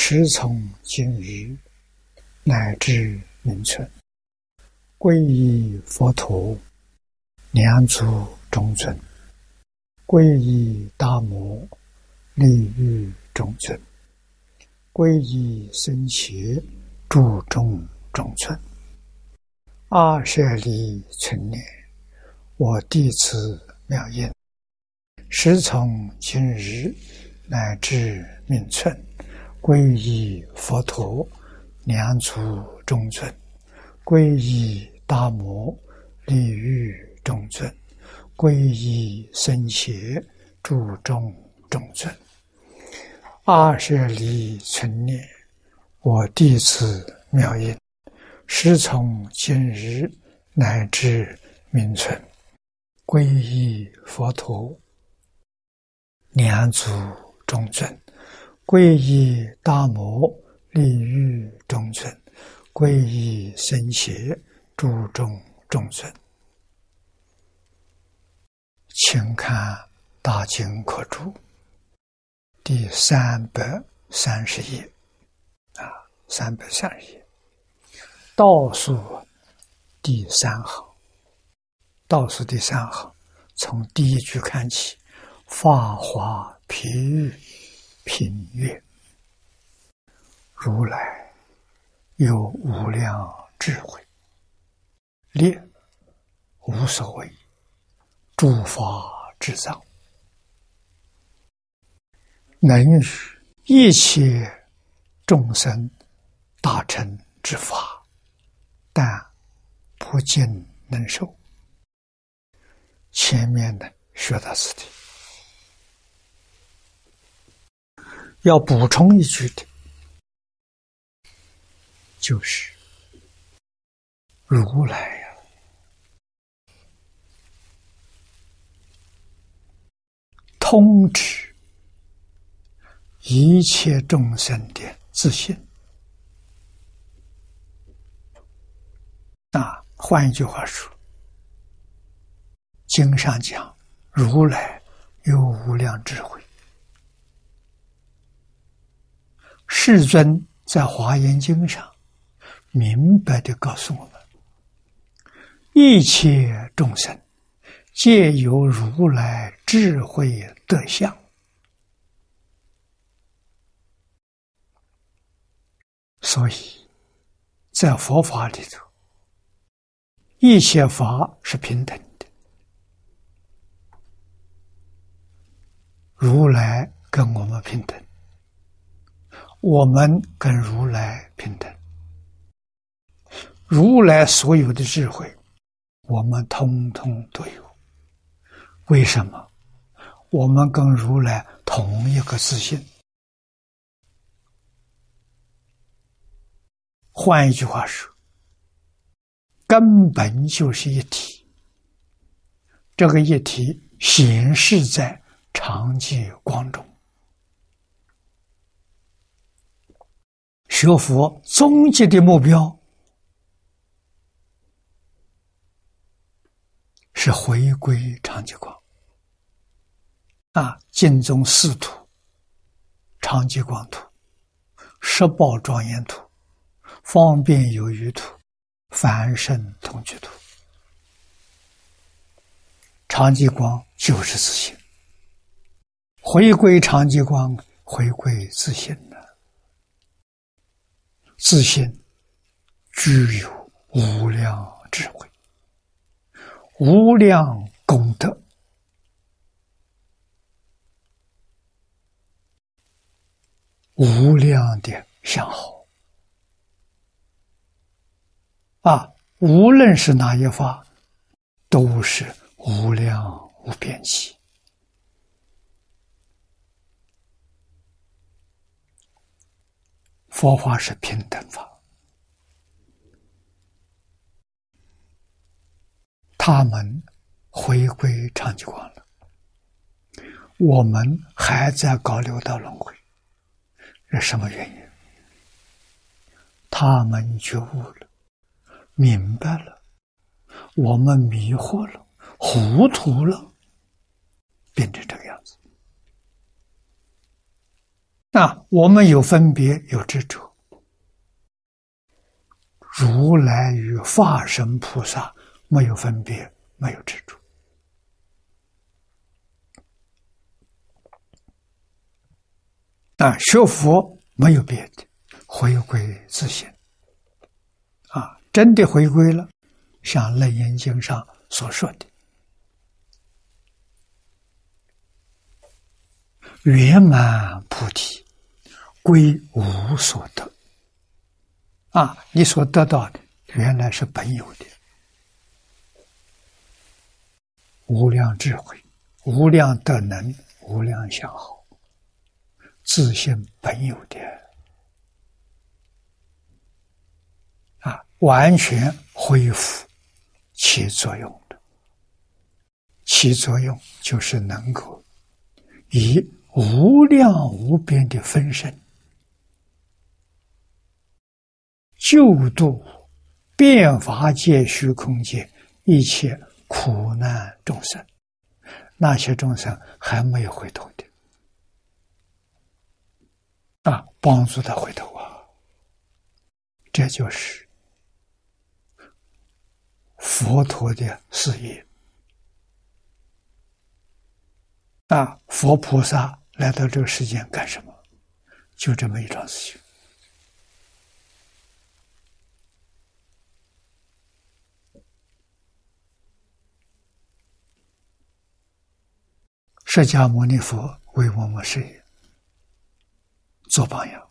时从今日乃至明存，皈依佛陀，两足中尊；皈依大摩，利欲中尊；皈依僧伽，注重中尊。阿舍利存念，我弟子妙音，时从今日乃至明存。皈依佛陀，两足中尊；皈依大摩，利欲中尊；皈依僧伽，注重中尊。二舍离存念，我弟子妙音，师从今日乃至明存，皈依佛陀，两足中尊。皈依大摩利于中尊，皈依僧伽注重中尊，请看《大经课注》第三百三十页，啊，三百三十页，倒数第三行，倒数第三行，从第一句看起，《法华譬喻》。品曰：如来有无量智慧，列无所谓诸法之藏，能与一切众生大成之法，但不尽能受。前面的学的是的。要补充一句的，就是如来呀，通知一切众生的自信。啊，换一句话说，经上讲，如来有无量智慧。世尊在《华严经》上明白的告诉我们：一切众生皆有如来智慧德相，所以在佛法里头，一切法是平等的，如来跟我们平等。我们跟如来平等，如来所有的智慧，我们通通都有。为什么？我们跟如来同一个自信。换一句话说，根本就是一体。这个一体显示在常寂光中。学佛终极的目标是回归长寂光啊！尽宗四图、长寂光图、十宝庄严图、方便有余图、凡圣同居图，长寂光就是自信，回归长寂光，回归自信。自信具有无量智慧、无量功德、无量的相好啊！无论是哪一法，都是无量无边际。佛法是平等法，他们回归长吉光了，我们还在搞六道轮回，是什么原因？他们觉悟了，明白了，我们迷惑了，糊涂了，变成这个样子。那我们有分别，有执着。如来与化身菩萨没有分别，没有执着。啊，学佛没有别的，回归自信。啊，真的回归了，像《楞严经》上所说的，圆满菩提。归无所得啊！你所得到的原来是本有的，无量智慧、无量德能、无量相好，自信本有的啊，完全恢复起作用的。起作用就是能够以无量无边的分身。救度变法界、虚空界一切苦难众生，那些众生还没有回头的啊，帮助他回头啊，这就是佛陀的事业啊！佛菩萨来到这个世间干什么？就这么一桩事情。释迦牟尼佛为我们事业做榜样，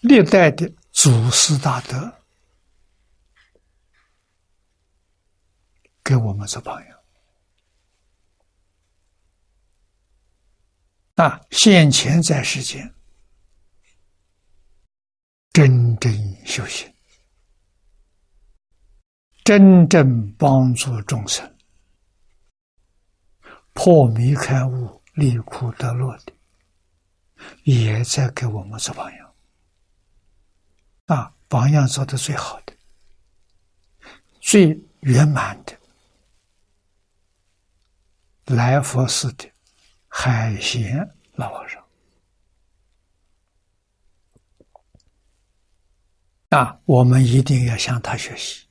历代的祖师大德给我们做榜样啊！现前在世间真正修行。真正帮助众生破迷开悟、离苦得乐的，也在给我们做榜样。啊，榜样做的最好的、最圆满的，来佛寺的海贤老和尚。啊，我们一定要向他学习。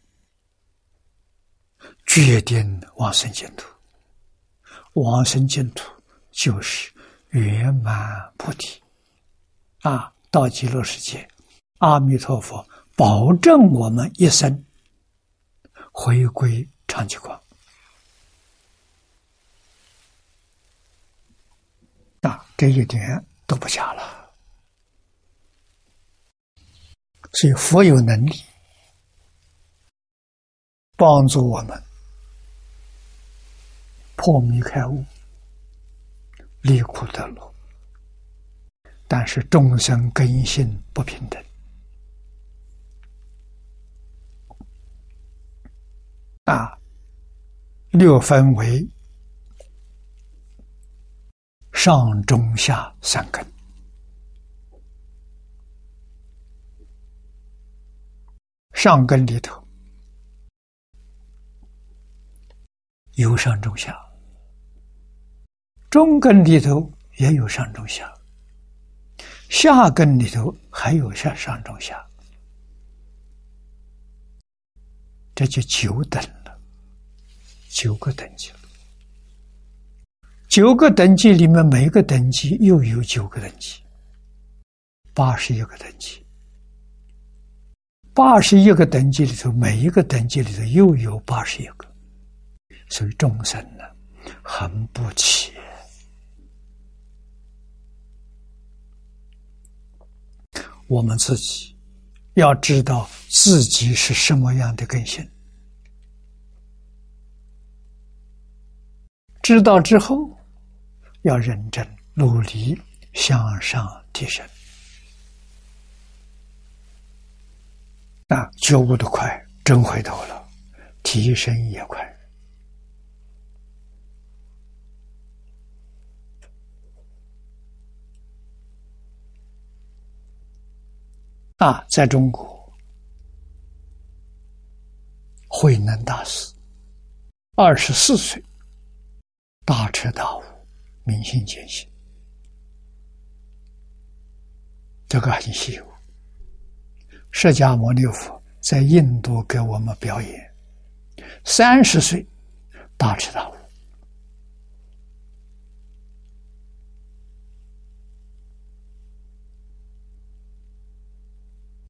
决定往生净土，往生净土就是圆满菩提啊！到极乐世界，阿弥陀佛保证我们一生回归长吉光啊！这一点都不假了。所以佛有能力帮助我们。破迷开悟，离苦得乐，但是众生根性不平等啊，六分为上中下三根，上根里头有上中下。中根里头也有上中下，下根里头还有下上中下，这就九等了，九个等级了。九个等级里面，每个等级又有九个等级，八十一个等级。八十一个等级里头，每一个等级里头又有八十一个，所以众生呢，很不起。我们自己要知道自己是什么样的根性，知道之后要认真努力向上提升。啊，觉悟的快，真回头了，提升也快。啊，在中国，慧能大师二十四岁，大彻大悟，明心见性，这个很稀有。释迦牟尼佛在印度给我们表演，三十岁大彻大悟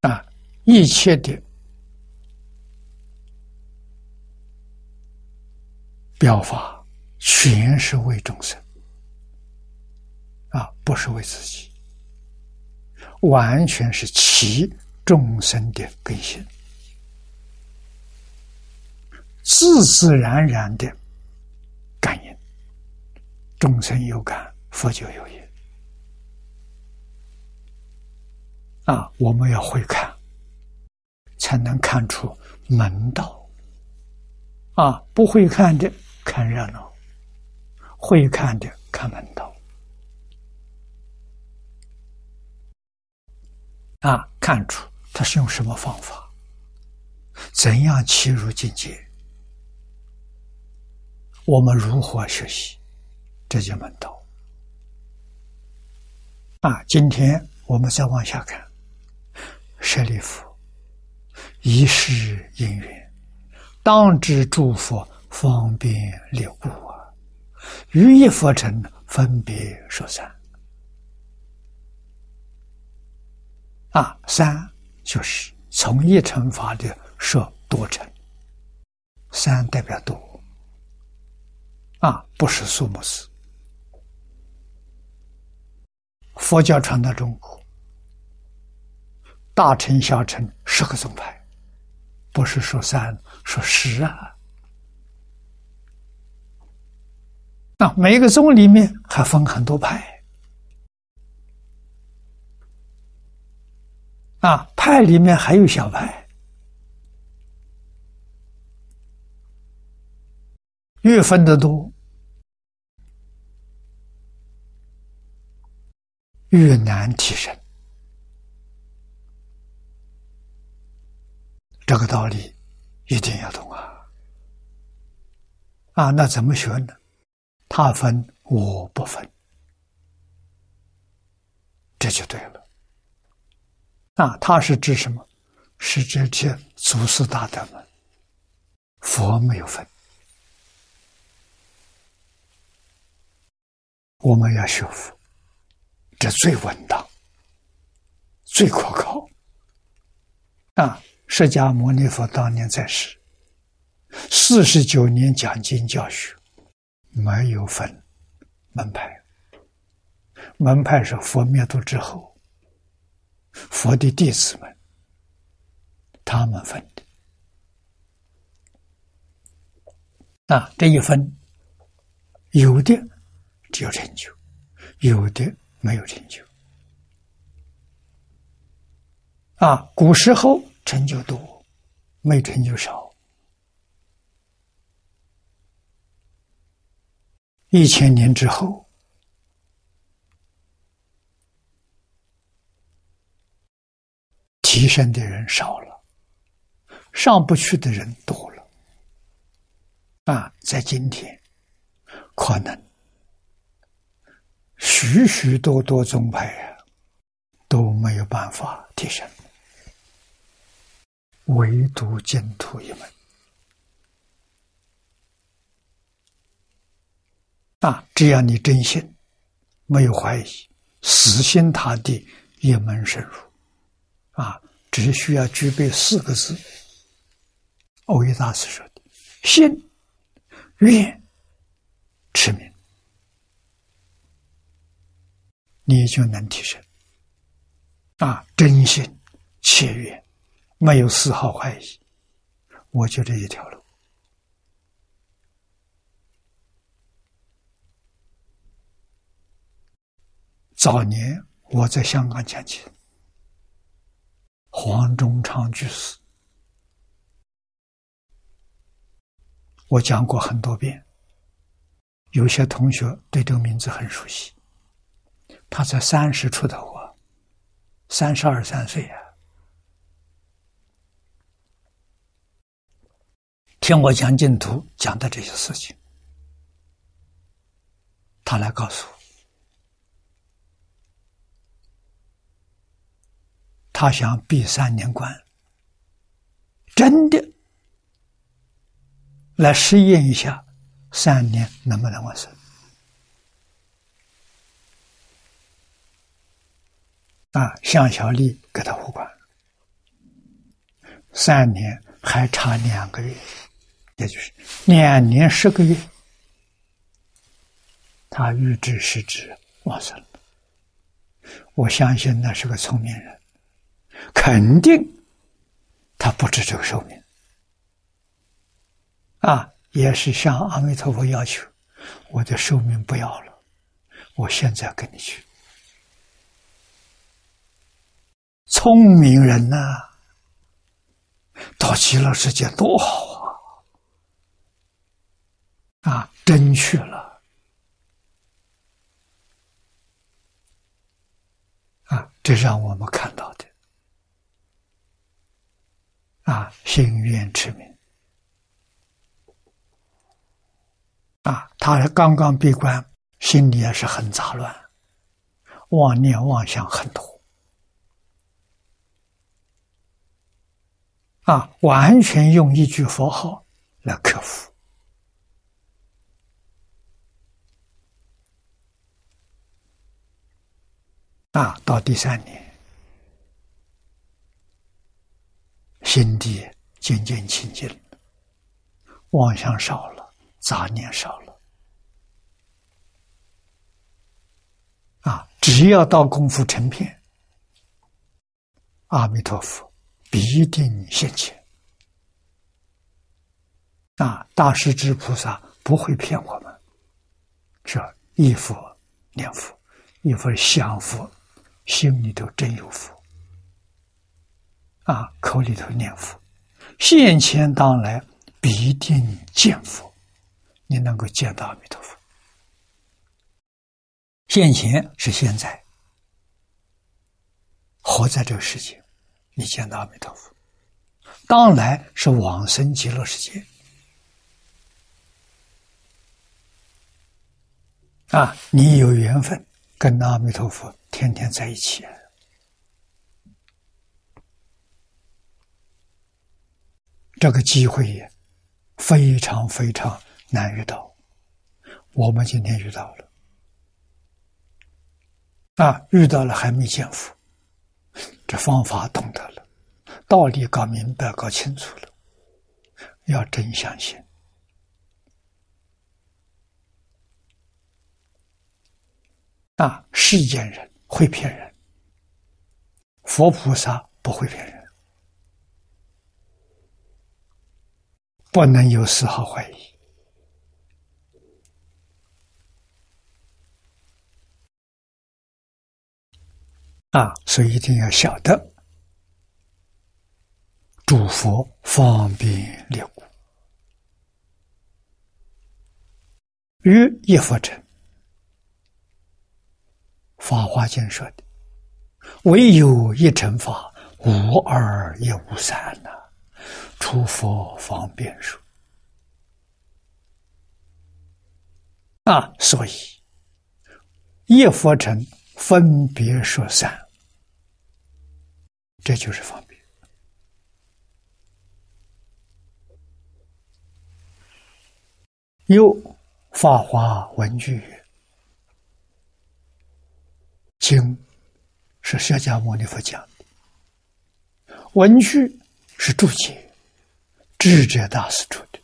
啊，一切的表法全是为众生啊，不是为自己，完全是其。众生的根性，自自然然的感应，众生有感，佛就有应。啊，我们要会看，才能看出门道。啊，不会看的看热闹，会看的看门道。啊，看出。他是用什么方法？怎样切入境界？我们如何学习这些门道？啊，今天我们再往下看，舍利弗，一世因缘，当知诸佛方便六故啊，于一佛尘分别说三啊三。就是从一乘法的说多乘，三代表多，啊，不是数目字。佛教传到中国，大乘小乘十个宗派，不是说三说十啊。那每一个宗里面还分很多派。啊，派里面还有小派，越分的多，越难提升。这个道理一定要懂啊！啊，那怎么学呢？他分我不分，这就对了。啊，他是指什么？是这些祖师大德们，佛没有分。我们要学佛，这最稳当，最可靠。啊，释迦牟尼佛当年在世，四十九年讲经教学，没有分门派，门派是佛灭度之后。佛的弟子们，他们分的啊，这一分，有的只有成就，有的没有成就。啊，古时候成就多，没成就少。一千年之后。提升的人少了，上不去的人多了。啊，在今天，可能许许多多宗派啊都没有办法提升，唯独净土一门。啊，只要你真心，没有怀疑，死心塌地，一门深入。啊，只需要具备四个字。欧一大师说的：“心、愿、持名，你就能提升。啊，真心、切愿，没有丝毫怀疑，我就这一条路。早年我在香港讲经，黄忠昌居士，我讲过很多遍。有些同学对这个名字很熟悉。他才三十出头啊，三十二三岁啊，听我讲净土讲的这些事情，他来告诉我，他想闭三年关，真的来试验一下，三年能不能完成。啊，向小丽给他护关三年，还差两个月，也就是两年十个月，他预知时至往生了。我相信那是个聪明人，肯定他不止这个寿命。啊，也是向阿弥陀佛要求，我的寿命不要了，我现在跟你去。聪明人呐，到极乐世界多好啊！真去了啊！这让我们看到的啊，心愿之名啊，他刚刚闭关，心里也是很杂乱，妄念妄想很多。啊，完全用一句佛号来克服。啊，到第三年，心地渐渐清净了，妄想少了，杂念少了。啊，只要到功夫成片，阿弥陀佛。必定现前啊！大势至菩萨不会骗我们，这一佛念佛，一佛想佛，心里头真有佛啊！口里头念佛，现前当来必定见佛，你能够见到阿弥陀佛。现前是现在，活在这个世界。你见到阿弥陀佛，当来是往生极乐世界啊！你有缘分跟阿弥陀佛天天在一起，这个机会也非常非常难遇到。我们今天遇到了啊，遇到了还没见佛。这方法懂得了，道理搞明白、搞清楚了，要真相信啊！世间人会骗人，佛菩萨不会骗人，不能有丝毫怀疑啊！所以一定要晓得，诸佛方便列故，于一佛成。法华经说的，唯有一乘法，无二也无三呐。出佛方便说啊，所以一佛成。分别说三，这就是方便。又法华文具经是释迦牟尼佛讲的，文具是注解，智者大师出的。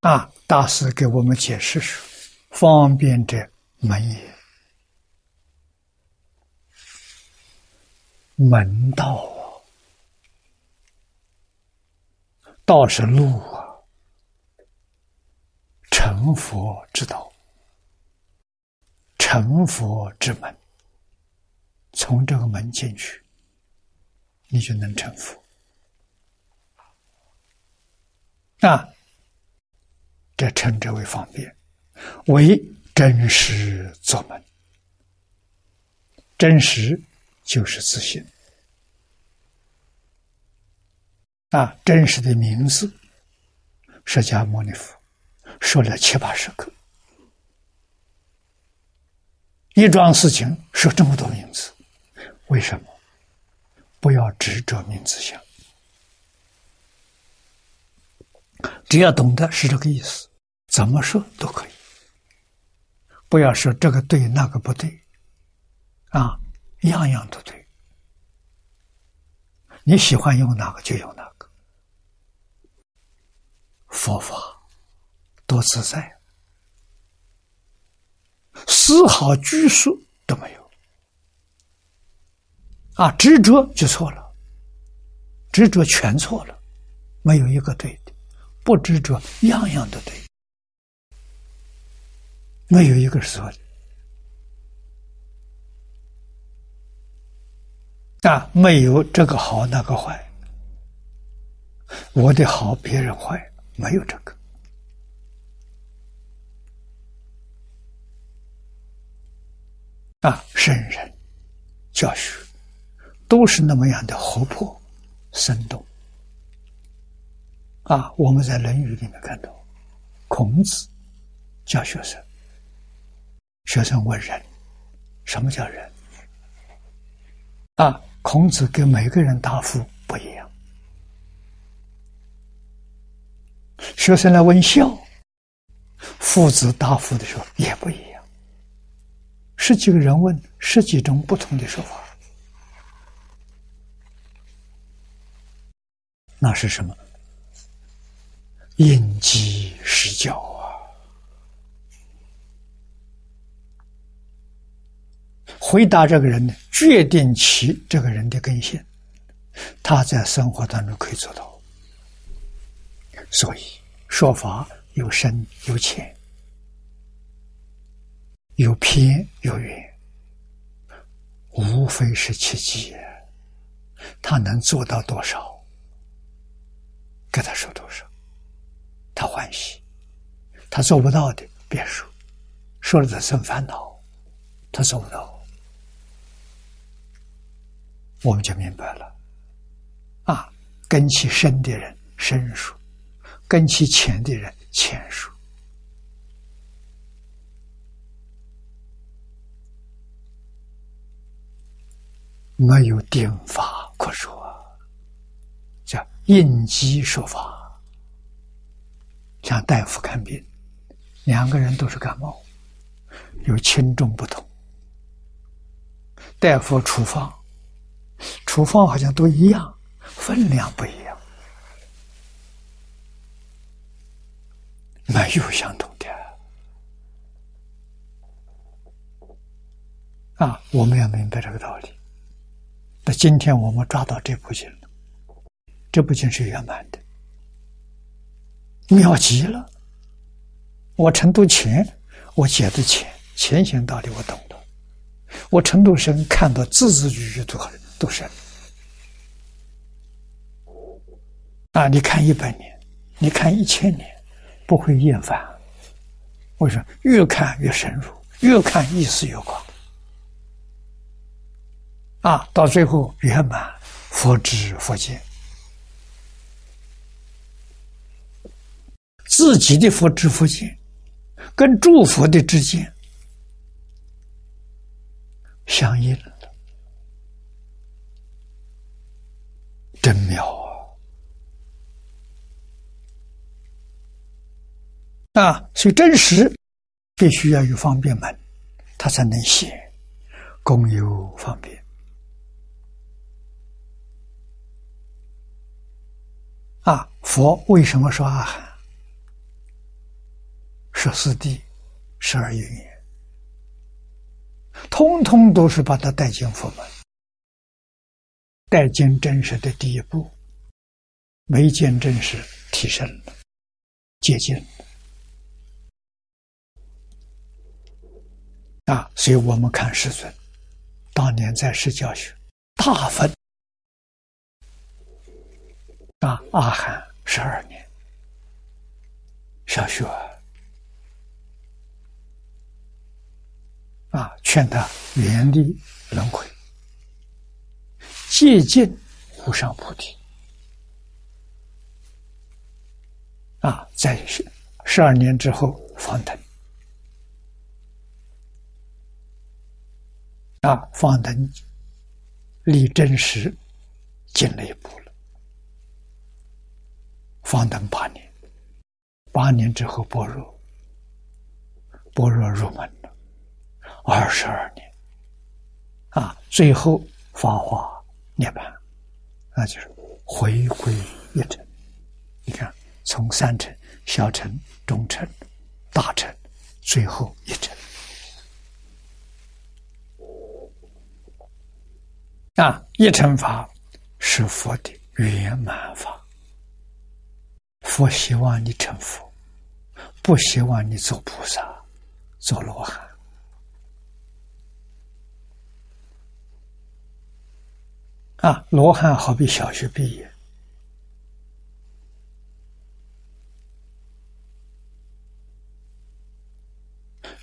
啊，大师给我们解释说：“方便者门也，门道啊，道是路啊，成佛之道，成佛之门。从这个门进去，你就能成佛。啊，这称之为方便，为真实做门。真实就是自信。啊，真实的名字，释迦牟尼佛说了七八十个，一桩事情说这么多名字，为什么？不要执着名字相，只要懂得是这个意思，怎么说都可以。不要说这个对那个不对，啊，样样都对。你喜欢用哪个就用哪个。佛法多自在，丝毫拘束都没有。啊，执着就错了，执着全错了，没有一个对的。不执着，样样都对，没有一个是错的。啊，没有这个好那个坏，我的好别人坏。没有这个啊！圣人教学都是那么样的活泼生动啊！我们在《论语》里面看到，孔子教学生，学生问人：“什么叫人？”啊，孔子给每个人答复不一样。学生来问孝，父子答复的时候也不一样。十几个人问，十几种不同的说法，那是什么？因机施教啊！回答这个人呢，决定其这个人的根性，他在生活当中可以做到。所以说法有深有浅，有偏有远，无非是奇迹。他能做到多少，给他说多少，他欢喜；他做不到的，别说，说了他生烦恼。他做不到，我们就明白了。啊，根气深的人深说。跟其浅的人浅说，没有定法可说，叫应机说法。像大夫看病，两个人都是感冒，有轻重不同。大夫处方，处方好像都一样，分量不一样。没有相同的啊！我们要明白这个道理。那今天我们抓到这部经了，这部经是圆满的，妙极了。我程度浅，我解的浅，浅显道理我懂了；我程度深，看到字字句句都都深。啊！你看一百年，你看一千年。不会厌烦，为什么？越看越深入，越看意思越广，啊，到最后圆满，佛知佛见，自己的佛知佛见，跟诸佛的之间相应了，真妙。啊，啊所以真实必须要有方便门，他才能写，供有方便。啊，佛为什么说阿含？十四谛、十二因缘，通通都是把它带进佛门，带进真实的第一步，没见真实，提升了，接近。啊，所以我们看师尊当年在世教学，大分啊，阿含十二年，小学啊，劝他远离轮回，接近无上菩提。啊，在十十二年之后，方腾啊，方腾离真实进了一步了。方等八年，八年之后般若，般若入门了，二十二年，啊，最后发化涅槃，那就是回归一尘。你看。从三层、小乘、中层、大乘，最后一层啊！一乘法是佛的圆满法。佛希望你成佛，不希望你做菩萨、做罗汉啊！罗汉好比小学毕业。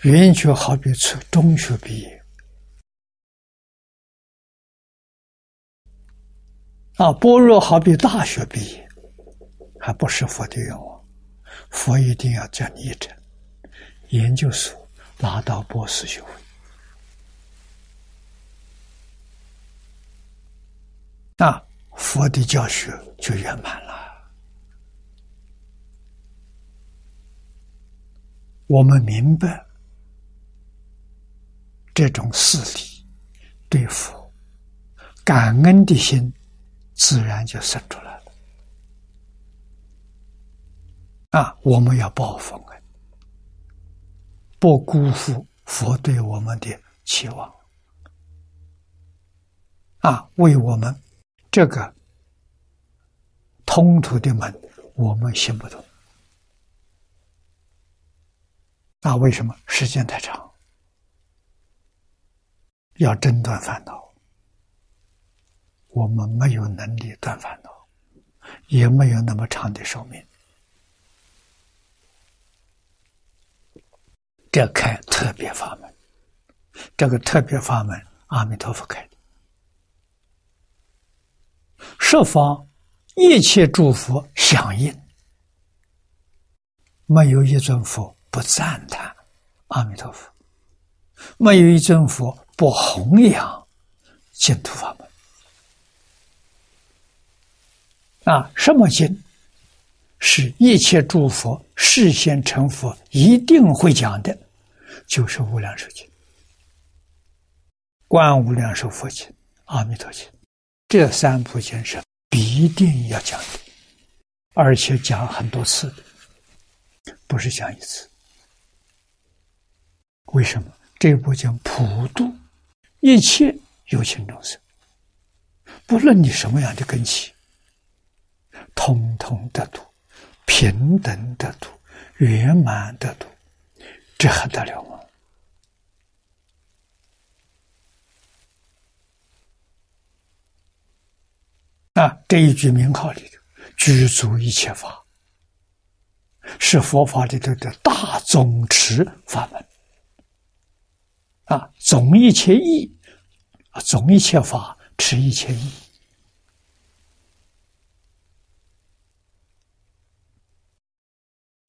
圆觉好比初中学毕业，啊，般若好比大学毕业，还不是佛的愿望。佛一定要叫你成研究所拿到博士学位，那佛的教学就圆满了。我们明白。这种事理对佛感恩的心，自然就生出来了。啊，我们要报佛恩，不辜负佛对我们的期望。啊，为我们这个通途的门，我们行不通。啊，为什么？时间太长。要真断烦恼，我们没有能力断烦恼，也没有那么长的寿命。这开特别法门，这个特别法门，阿弥陀佛开的，设方一切诸佛响应，没有一尊佛不赞叹阿弥陀佛，没有一尊佛。不弘扬净土法门啊！什么经是一切诸佛事先成佛一定会讲的？就是《无量寿经》《观无量寿佛经》《阿弥陀经》这三部经是必定要讲的，而且讲很多次的，不是讲一次。为什么？这部经普度。一切有情众生，不论你什么样的根器，通通得度，平等得度，圆满得度，这还得了吗？啊，这一句名号里头，具足一切法，是佛法里头的大总持法门。啊，总一切义，啊，总一切法，持一切义。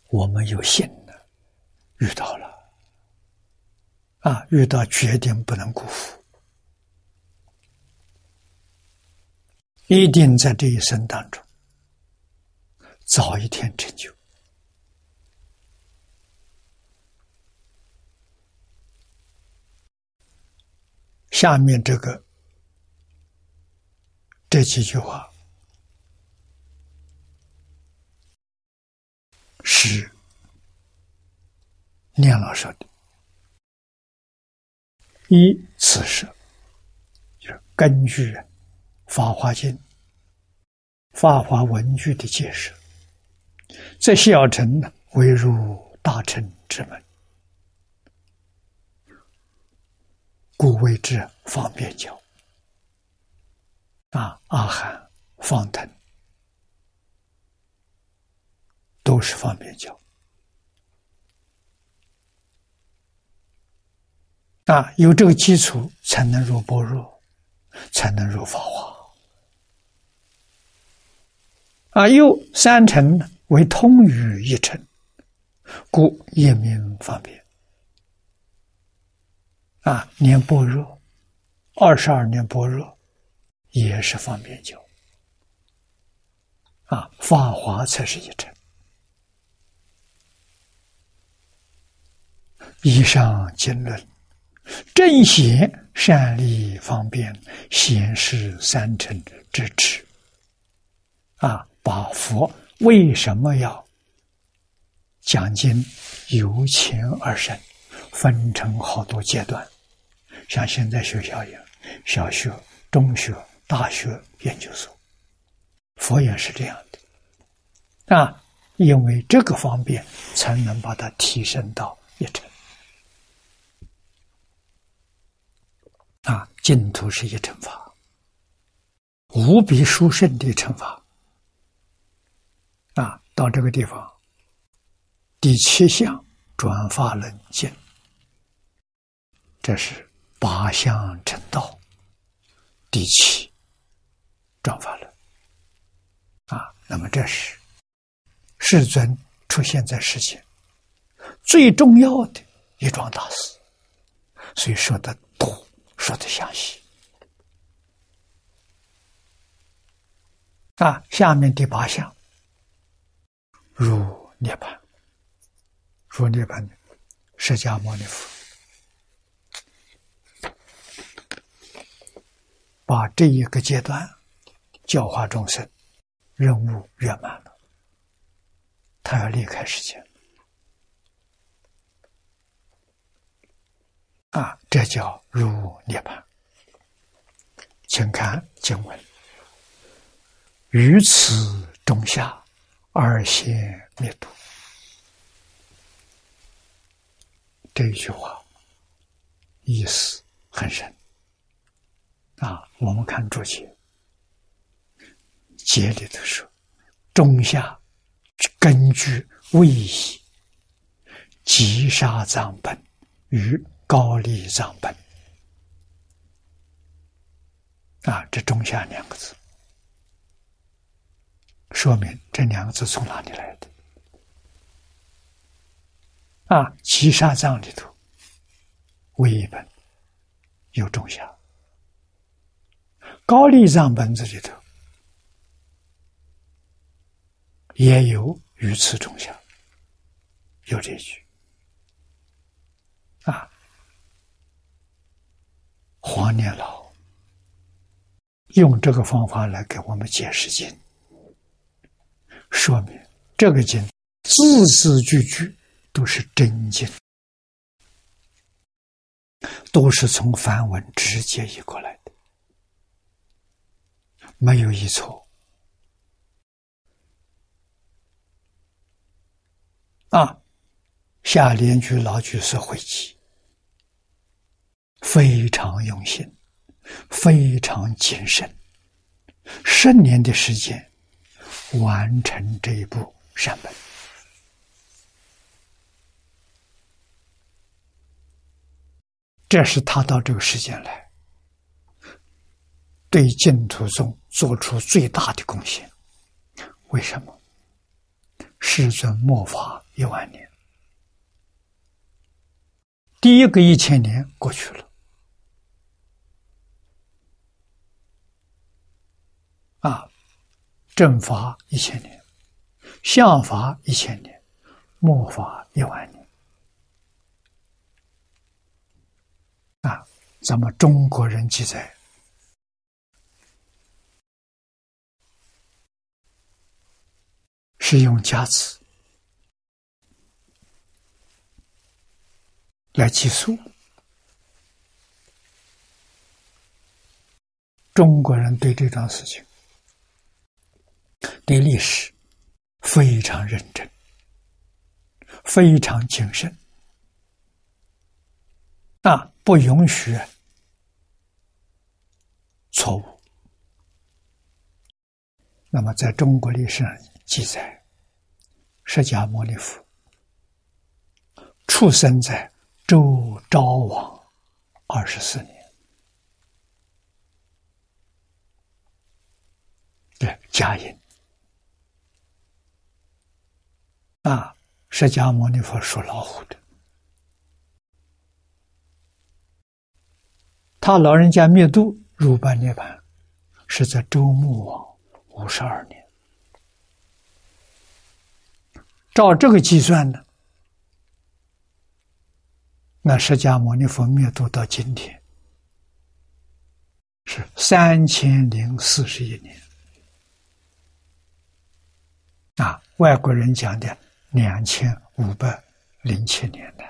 我们有幸的遇到了，啊，遇到决定不能辜负，一定在这一生当中早一天成就。下面这个这几句话是念老说的：一此事就是根据《法华经》《法华文句》的解释，在小乘呢，为入大乘之门。故谓之方便教。啊，阿含、方腾都是方便教。啊，有这个基础，才能入般若，才能入法华。啊，又三乘为通语一乘，故也名方便。啊，念般若，二十二年般若，也是方便教。啊，法华才是一乘。以上经论。正显善利方便显示三乘之智啊！把佛为什么要讲经由浅而深，分成好多阶段，像现在学校一样，小学、中学、大学、研究所，佛也是这样的啊！因为这个方便，才能把它提升到一层。啊，净土是一乘法，无比殊胜的乘法。到这个地方，第七项转法轮经，这是八相成道，第七转法轮。啊，那么这是世尊出现在世间最重要的一桩大事，所以说的多。说的详细啊，下面第八项入涅槃，入涅槃的释迦牟尼佛把这一个阶段教化众生任务圆满了，他要离开世界啊，这叫入涅槃。请看经文：“于此中下，二现灭度。”这一句话意思很深啊。我们看注解，解里头说：“中下根据位移，积沙藏本与。”高丽藏本啊，这中下两个字，说明这两个字从哪里来的？啊，七杀藏里头，为一本有中下，高丽藏本子里头也有鱼翅中下，有这句啊。黄念老用这个方法来给我们解释经，说明这个经字字句句都是真经，都是从梵文直接译过来的，没有一错。啊，下联句老句是回集。非常用心，非常谨慎，十年的时间完成这一部善本，这是他到这个世间来对净土宗做出最大的贡献。为什么？世尊末法一万年，第一个一千年过去了。啊，正法一千年，相法一千年，末法一万年。啊，咱们中国人记载是用加词来计数，中国人对这桩事情。对历史非常认真，非常谨慎，啊，不允许错误。那么，在中国历史上记载，释迦牟尼佛出生在周昭王二十四年，对，嘉音啊，释迦牟尼佛属老虎的。他老人家灭度入般涅盘，是在周穆王五十二年。照这个计算呢，那释迦牟尼佛灭度到今天是三千零四十一年。啊，外国人讲的两千五百零七年的。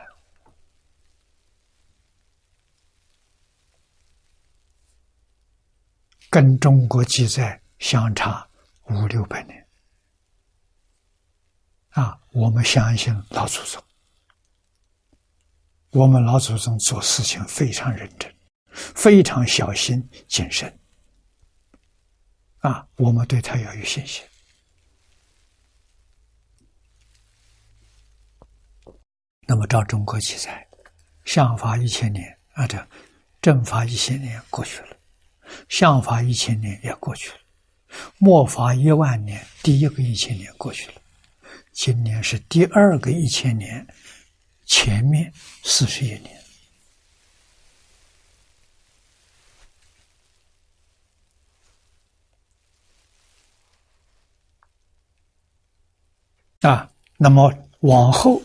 跟中国记载相差五六百年，啊，我们相信老祖宗，我们老祖宗做事情非常认真，非常小心谨慎，啊，我们对他要有信心。那么照中国记载，相法一千年啊，这正法一千年过去了。相法一千年也过去了，末法一万年，第一个一千年过去了，今年是第二个一千年，前面四十一年啊，那么往后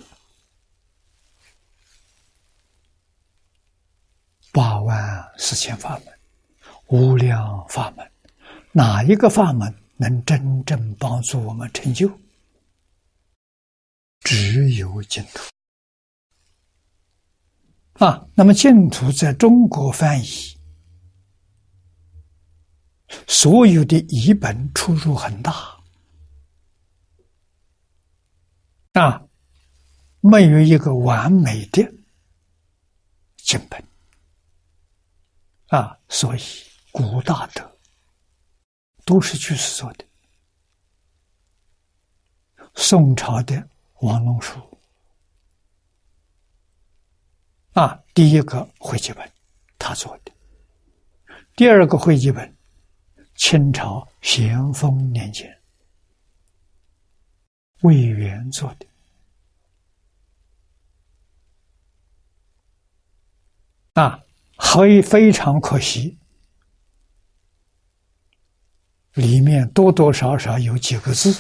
八万四千法门。无量法门，哪一个法门能真正帮助我们成就？只有净土啊！那么净土在中国翻译，所有的译本出入很大啊，没有一个完美的经本啊，所以。古大德都是居士做的。宋朝的王龙书啊，第一个汇集本他做的；第二个汇集本，清朝咸丰年间魏源做的啊，非非常可惜。里面多多少少有几个字，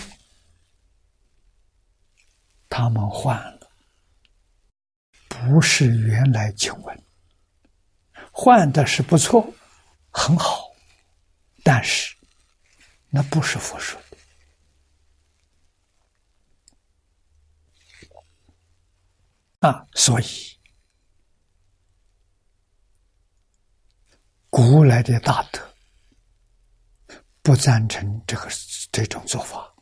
他们换了，不是原来经文，换的是不错，很好，但是那不是佛说的。啊，所以古来的大德。不赞成这个这种做法。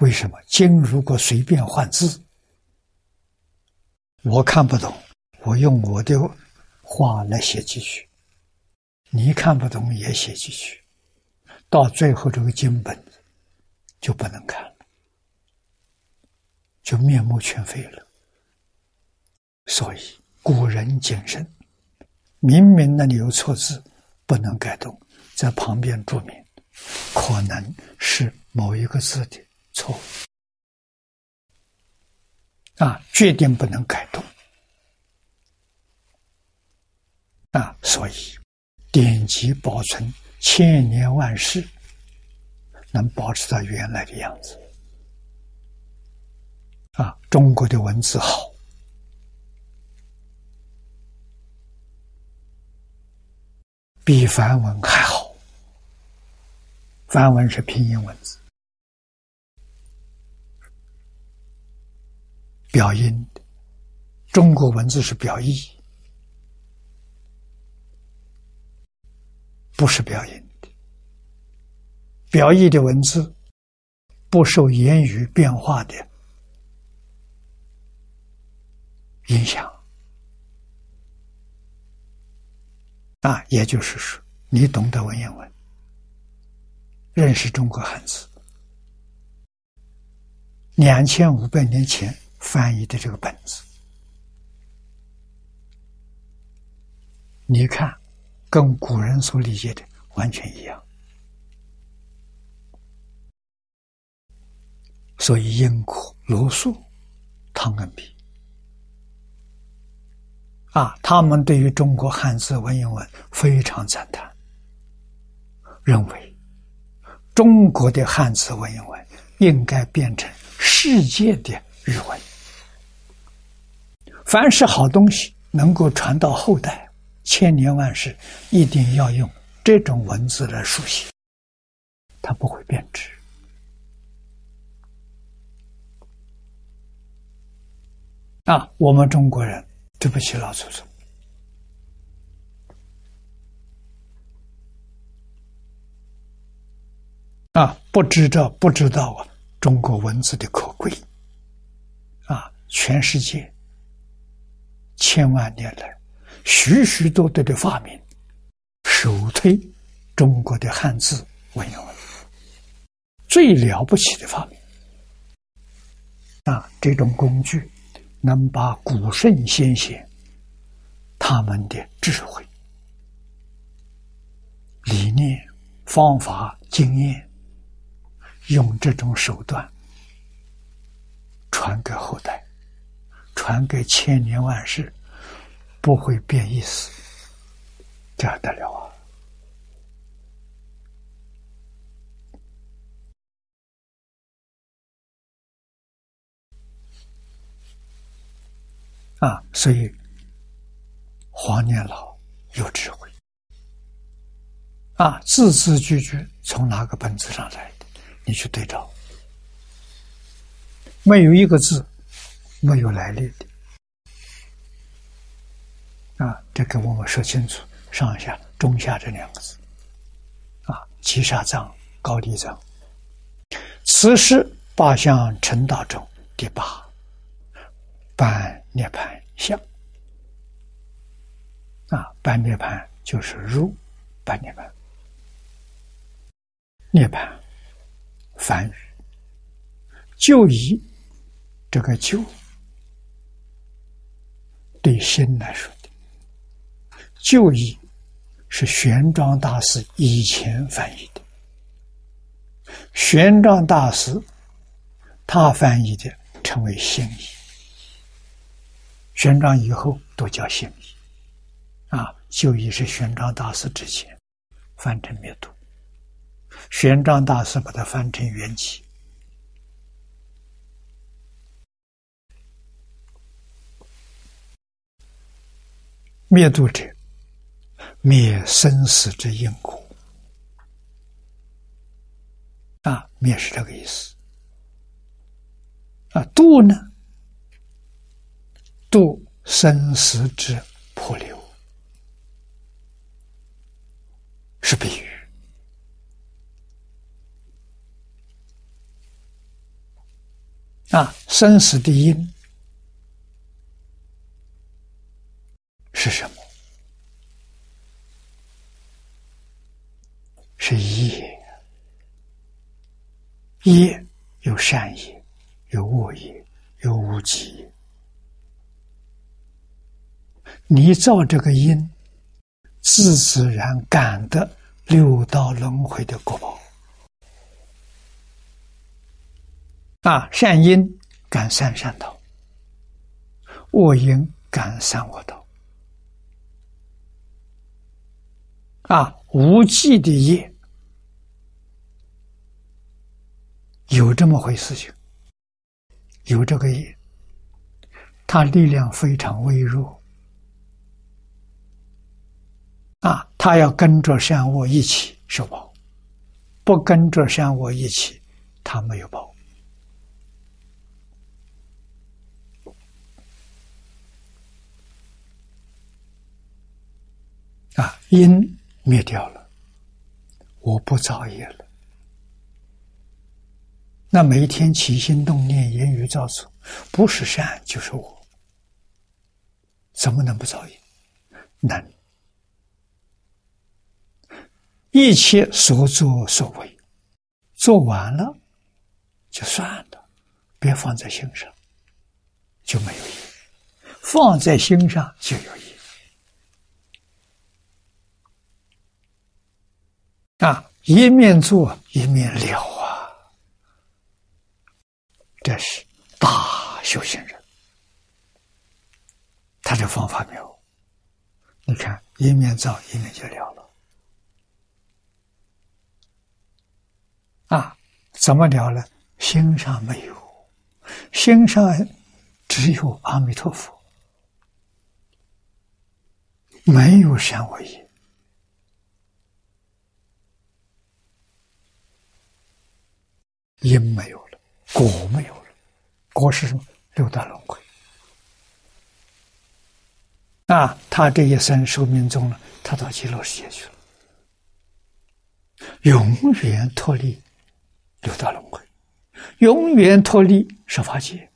为什么经如果随便换字，我看不懂，我用我的话来写几句，你看不懂也写几句，到最后这个经本就不能看了，就面目全非了。所以古人谨慎，明明那里有错字，不能改动。在旁边注明，可能是某一个字的错误啊，决定不能改动啊，所以典籍保存千年万世，能保持到原来的样子啊。中国的文字好，比梵文还好。梵文是拼音文字，表音的；中国文字是表意，不是表音的。表意的文字不受言语变化的影响，啊，也就是说，你懂得文言文，认识中国汉字，两千五百年前翻译的这个本子，你看，跟古人所理解的完全一样。所以，英国罗素、汤恩比啊，他们对于中国汉字文言文非常赞叹，认为中国的汉字文言文应该变成世界的语文。凡是好东西能够传到后代，千年万世，一定要用这种文字来书写，它不会变质。啊，我们中国人对不起老祖宗啊，不知道不知道啊，中国文字的可贵啊，全世界千万年来许许多多的发明，首推中国的汉字文言文，最了不起的发明啊，这种工具。能把古圣先贤他们的智慧、理念、方法、经验，用这种手段传给后代，传给千年万世，不会变意思，这还得了啊！啊，所以黄年老有智慧啊，字字句句从哪个本子上来的？你去对照，没有一个字没有来历的啊！这给我们说清楚，上下中下这两个字啊，七杀藏、高低藏，此是八相成道中第八。半涅盘相。啊，半涅盘就是入半涅盘，涅盘梵语就以这个就对心来说的，就以是玄奘大师以前翻译的，玄奘大师他翻译的称为心意。玄奘以后都叫行义，啊，就义是玄奘大师之前翻成灭度，玄奘大师把它翻成缘起，灭度者灭生死之因果，啊，灭是这个意思，啊，度呢？度生死之破流，是比喻啊！生死的因是什么？是业。业有善业，有恶业，有无记业。你造这个因，自自然感得六道轮回的果报。啊，善因感善善道，恶因感善恶道。啊，无记的业有这么回事情，有这个业，它力量非常微弱。啊，他要跟着善恶一起受报，不跟着善恶一起，他没有报。啊，因灭掉了，我不造业了。那每一天起心动念、言语造作，不是善就是恶，怎么能不造业？能。一切所作所为，做完了就算了，别放在心上，就没有意义；放在心上就有意义。啊，一面做一面了啊，这是大修行人，他的方法妙。你看，一面造一面就了了。啊，怎么了呢？心上没有，心上只有阿弥陀佛，没有善恶业，因没有了，果没有了，果是什么？六道轮回。啊，他这一生寿命中了，他到极乐世界去了，永远脱离。六道轮回，永远脱离十法界，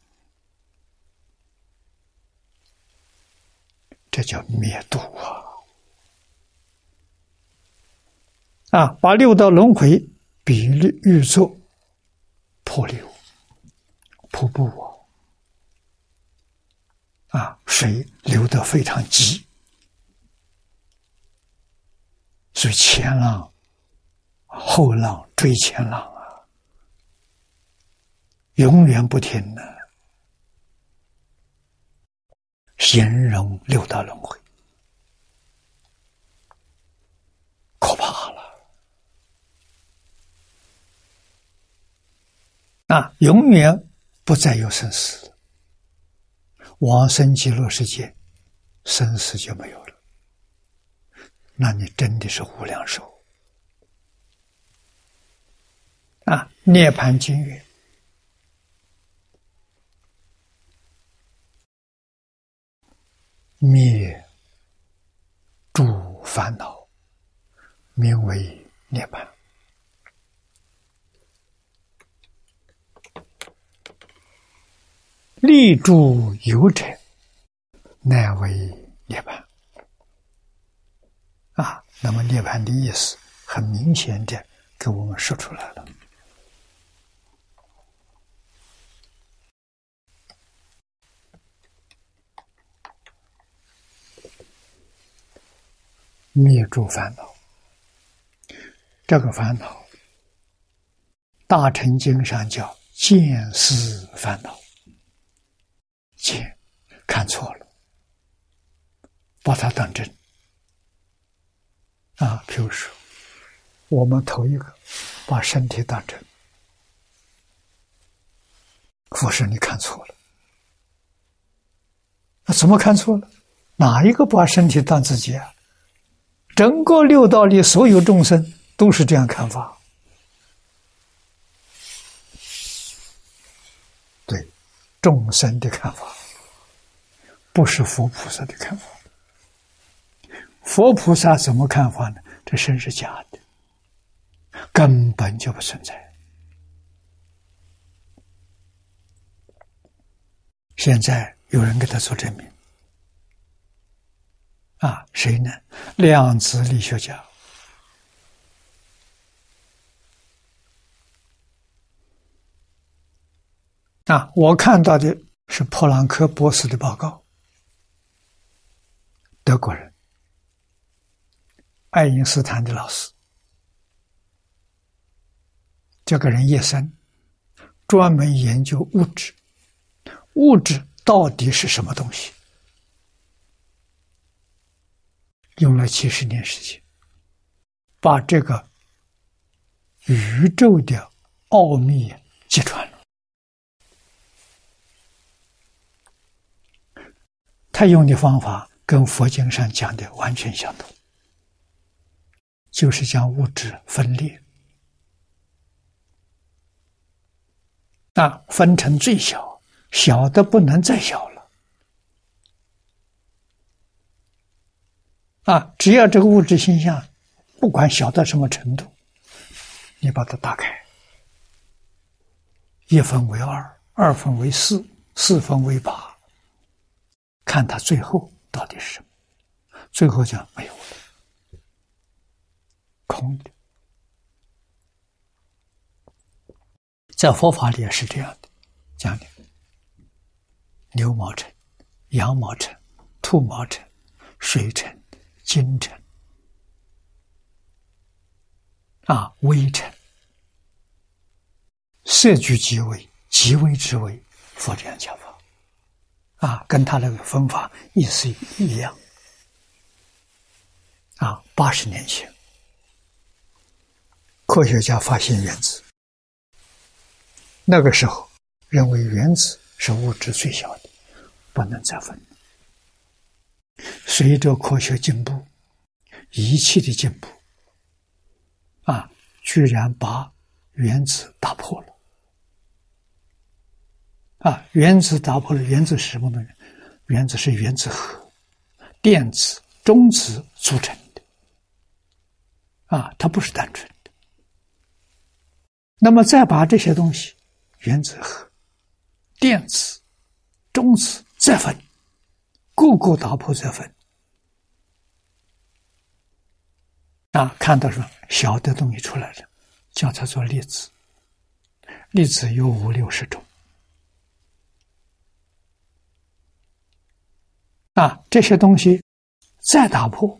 这叫灭度啊！啊，把六道轮回比喻喻作瀑流、瀑布啊，啊，水流得非常急，所以前浪后浪追前浪。永远不停的形容六道轮回，可怕了！啊，永远不再有生死，往生极乐世界，生死就没有了。那你真的是无量寿啊！涅盘经云。灭诸烦恼，名为涅槃；立诸有者，乃为涅槃。啊，那么涅槃的意思，很明显的给我们说出来了。灭诸烦恼，这个烦恼，《大乘经》上叫见思烦恼，见看错了，把它当真啊。比如说，我们头一个把身体当真，佛说你看错了，那怎么看错了？哪一个把身体当自己啊？整个六道里，所有众生都是这样看法。对，众生的看法，不是佛菩萨的看法。佛菩萨怎么看法呢？这身是假的，根本就不存在。现在有人给他做证明。啊，谁呢？量子力学家啊！我看到的是普朗克博士的报告，德国人，爱因斯坦的老师。这个人一生专门研究物质，物质到底是什么东西？用了七十年时间，把这个宇宙的奥秘揭穿了。他用的方法跟佛经上讲的完全相同，就是将物质分裂，那分成最小，小的不能再小了。啊，只要这个物质现象，不管小到什么程度，你把它打开，一分为二，二分为四，四分为八，看它最后到底是什么？最后讲没有了，空的。在佛法里也是这样的，讲的牛毛尘、羊毛尘、兔毛尘、水尘、精尘啊，微尘，色聚即微，即微之微，佛这样讲法啊，跟他那个分法意思一样啊。八十年前，科学家发现原子。那个时候，认为原子是物质最小的，不能再分。随着科学进步，仪器的进步，啊，居然把原子打破了。啊，原子打破了，原子是什么呢？原子是原子核、电子、中子组成的。啊，它不是单纯的。那么再把这些东西。原子核、电子、中子再分，个个打破这分。啊，看到什么小的东西出来了，叫它做粒子。粒子有五六十种。啊，这些东西再打破，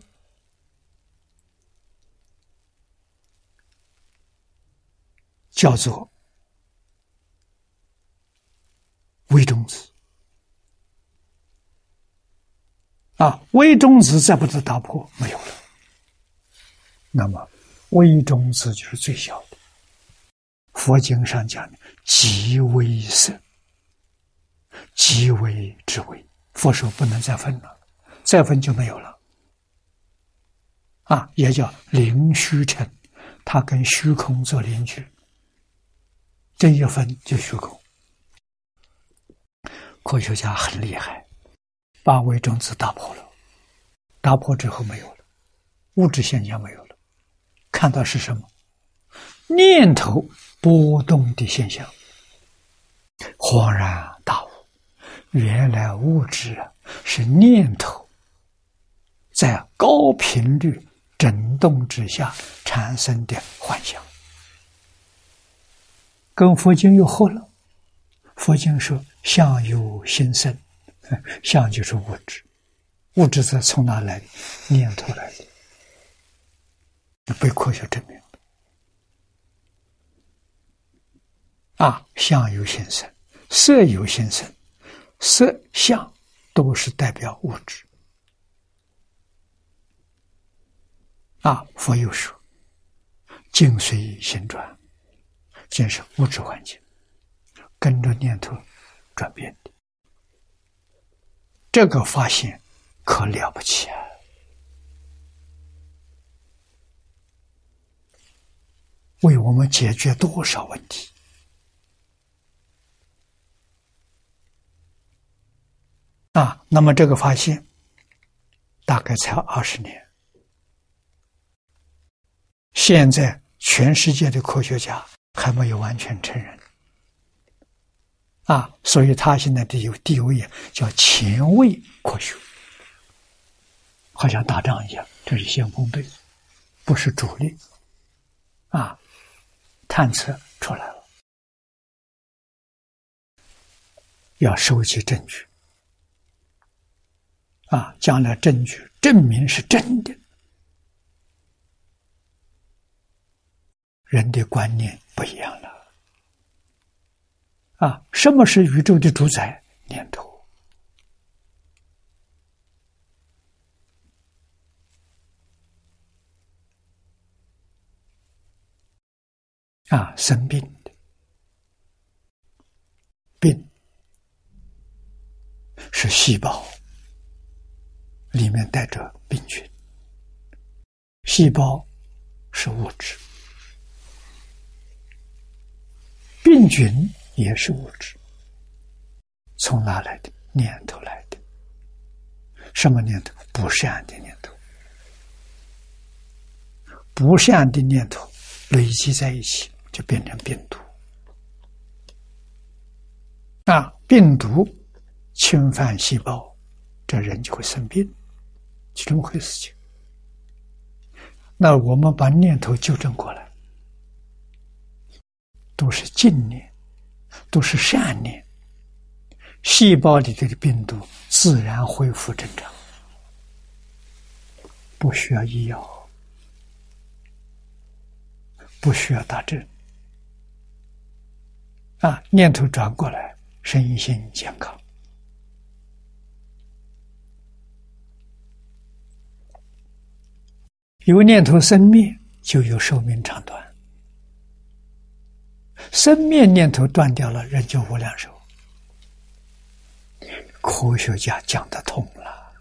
叫做。微中子啊，微中子再不能打破，没有了。那么，微中子就是最小的。佛经上讲的极微色，极微之微。佛说不能再分了，再分就没有了。啊，也叫灵虚尘，它跟虚空做邻居，这一分就虚空。科学家很厉害，把微中子打破了。打破之后没有了，物质现象没有了，看到是什么？念头波动的现象。恍然大悟，原来物质啊是念头在高频率振动之下产生的幻象。跟佛经又合了。佛经说。相由心生，相就是物质，物质是从哪来的？念头来的，被科学证明。啊，相由心生，色由心生，色相都是代表物质。啊，佛又说，境随心转，建设物质环境，跟着念头。转变的这个发现可了不起啊！为我们解决多少问题啊？那么这个发现大概才二十年，现在全世界的科学家还没有完全承认。啊，所以他现在的有地位啊，叫前卫科学，好像打仗一样，这是先锋队，不是主力。啊，探测出来了，要收集证据。啊，将来证据证明是真的，人的观念不一样了。啊，什么是宇宙的主宰？念头。啊，生病的病是细胞里面带着病菌，细胞是物质，病菌。也是物质，从哪来的念头来的？什么念头？不善的念头，不善的念头累积在一起，就变成病毒。啊，病毒侵犯细胞，这人就会生病，就这么回事情。那我们把念头纠正过来，都是净念，都是善念，细胞里头的病毒自然恢复正常，不需要医药，不需要打针，啊，念头转过来，身心健康。有念头生灭，就有寿命长短。生灭念头断掉了，人就无量寿。科学家讲得通了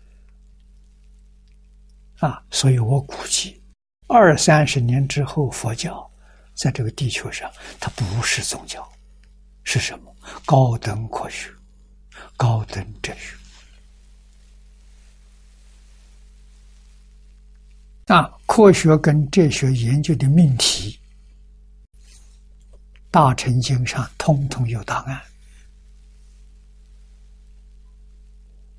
啊！所以我估计，二三十年之后，佛教在这个地球上，它不是宗教，是什么？高等科学，高等哲学。啊，科学跟哲学研究的命题，大乘经上通通有答案。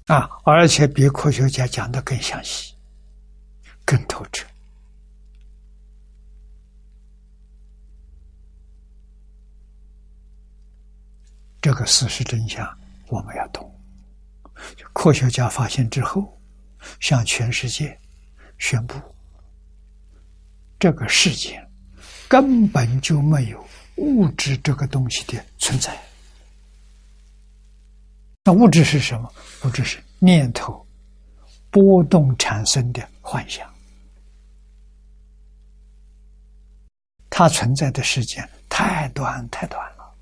啊，而且比科学家讲的更详细、更透彻。这个事实真相我们要懂。科学家发现之后，向全世界宣布。这个世界根本就没有物质这个东西的存在。那物质是什么？物质是念头波动产生的幻想。它存在的时间太短太短了。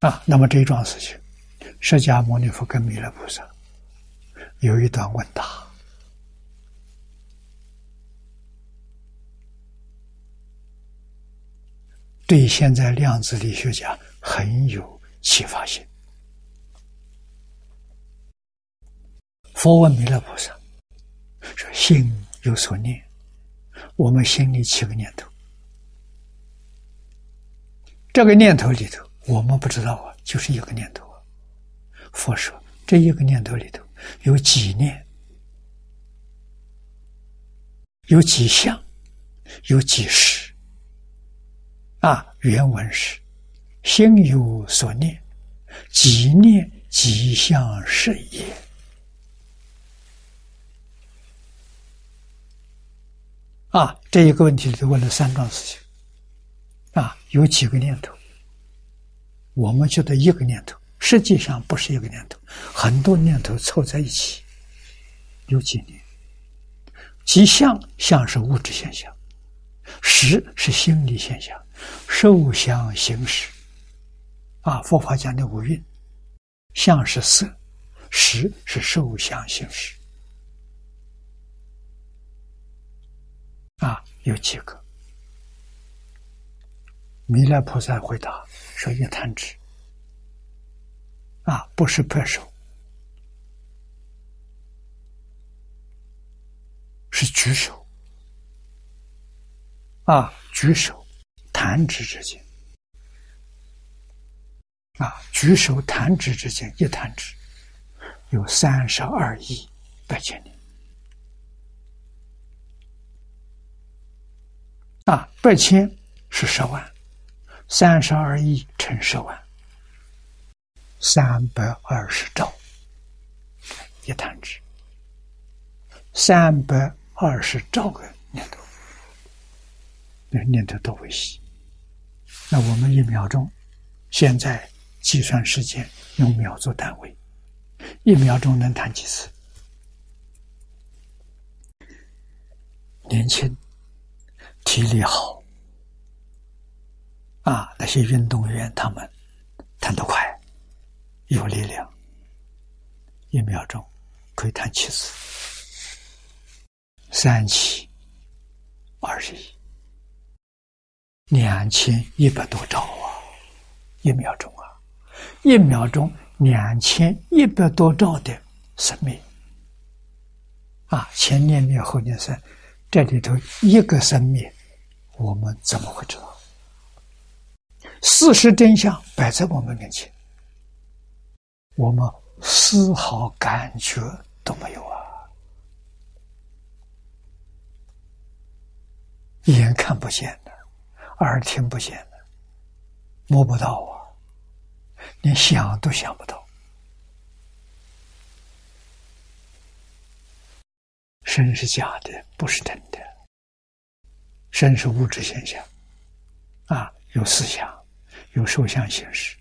啊，那么这一桩事情，释迦牟尼佛跟弥勒菩萨有一段问答，对现在量子力学家很有启发性。佛问弥勒菩萨说：“心有所念，我们心里起个念头，这个念头里头。”我们不知道啊，就是一个念头啊。佛说，这一个念头里头有几念，有几相，有几时。啊，原文是：心有所念，几念几相是也。啊，这一个问题里头问了三桩事情。啊，有几个念头？我们觉得一个念头，实际上不是一个念头，很多念头凑在一起，有几念。即相，相是物质现象；识是心理现象；受想行识，啊，佛法讲的五蕴，相是色，识是受想行识，啊，有几个？弥勒菩萨回答。说一弹指啊，不是拍手，是举手啊，举手弹指之间啊，举手弹指之间一弹指有三十二亿八千年啊，八千是十万。三十二亿乘十万，三百二十兆一弹指，三百二十兆个念头，那念头多微细。那我们一秒钟，现在计算时间用秒做单位，一秒钟能弹几次？年轻，体力好。啊，那些运动员他们弹得快，有力量，一秒钟可以弹七次，三七二十一，两千一百多兆啊！一秒钟啊，一秒钟两千一百多兆的生命啊，前念灭后念生，这里头一个生命，我们怎么会知道？事实真相摆在我们面前，我们丝毫感觉都没有啊！眼看不见的，耳听不见的，摸不到啊，连想都想不到。身是假的，不是真的。身是物质现象，啊，有思想，有受想行识，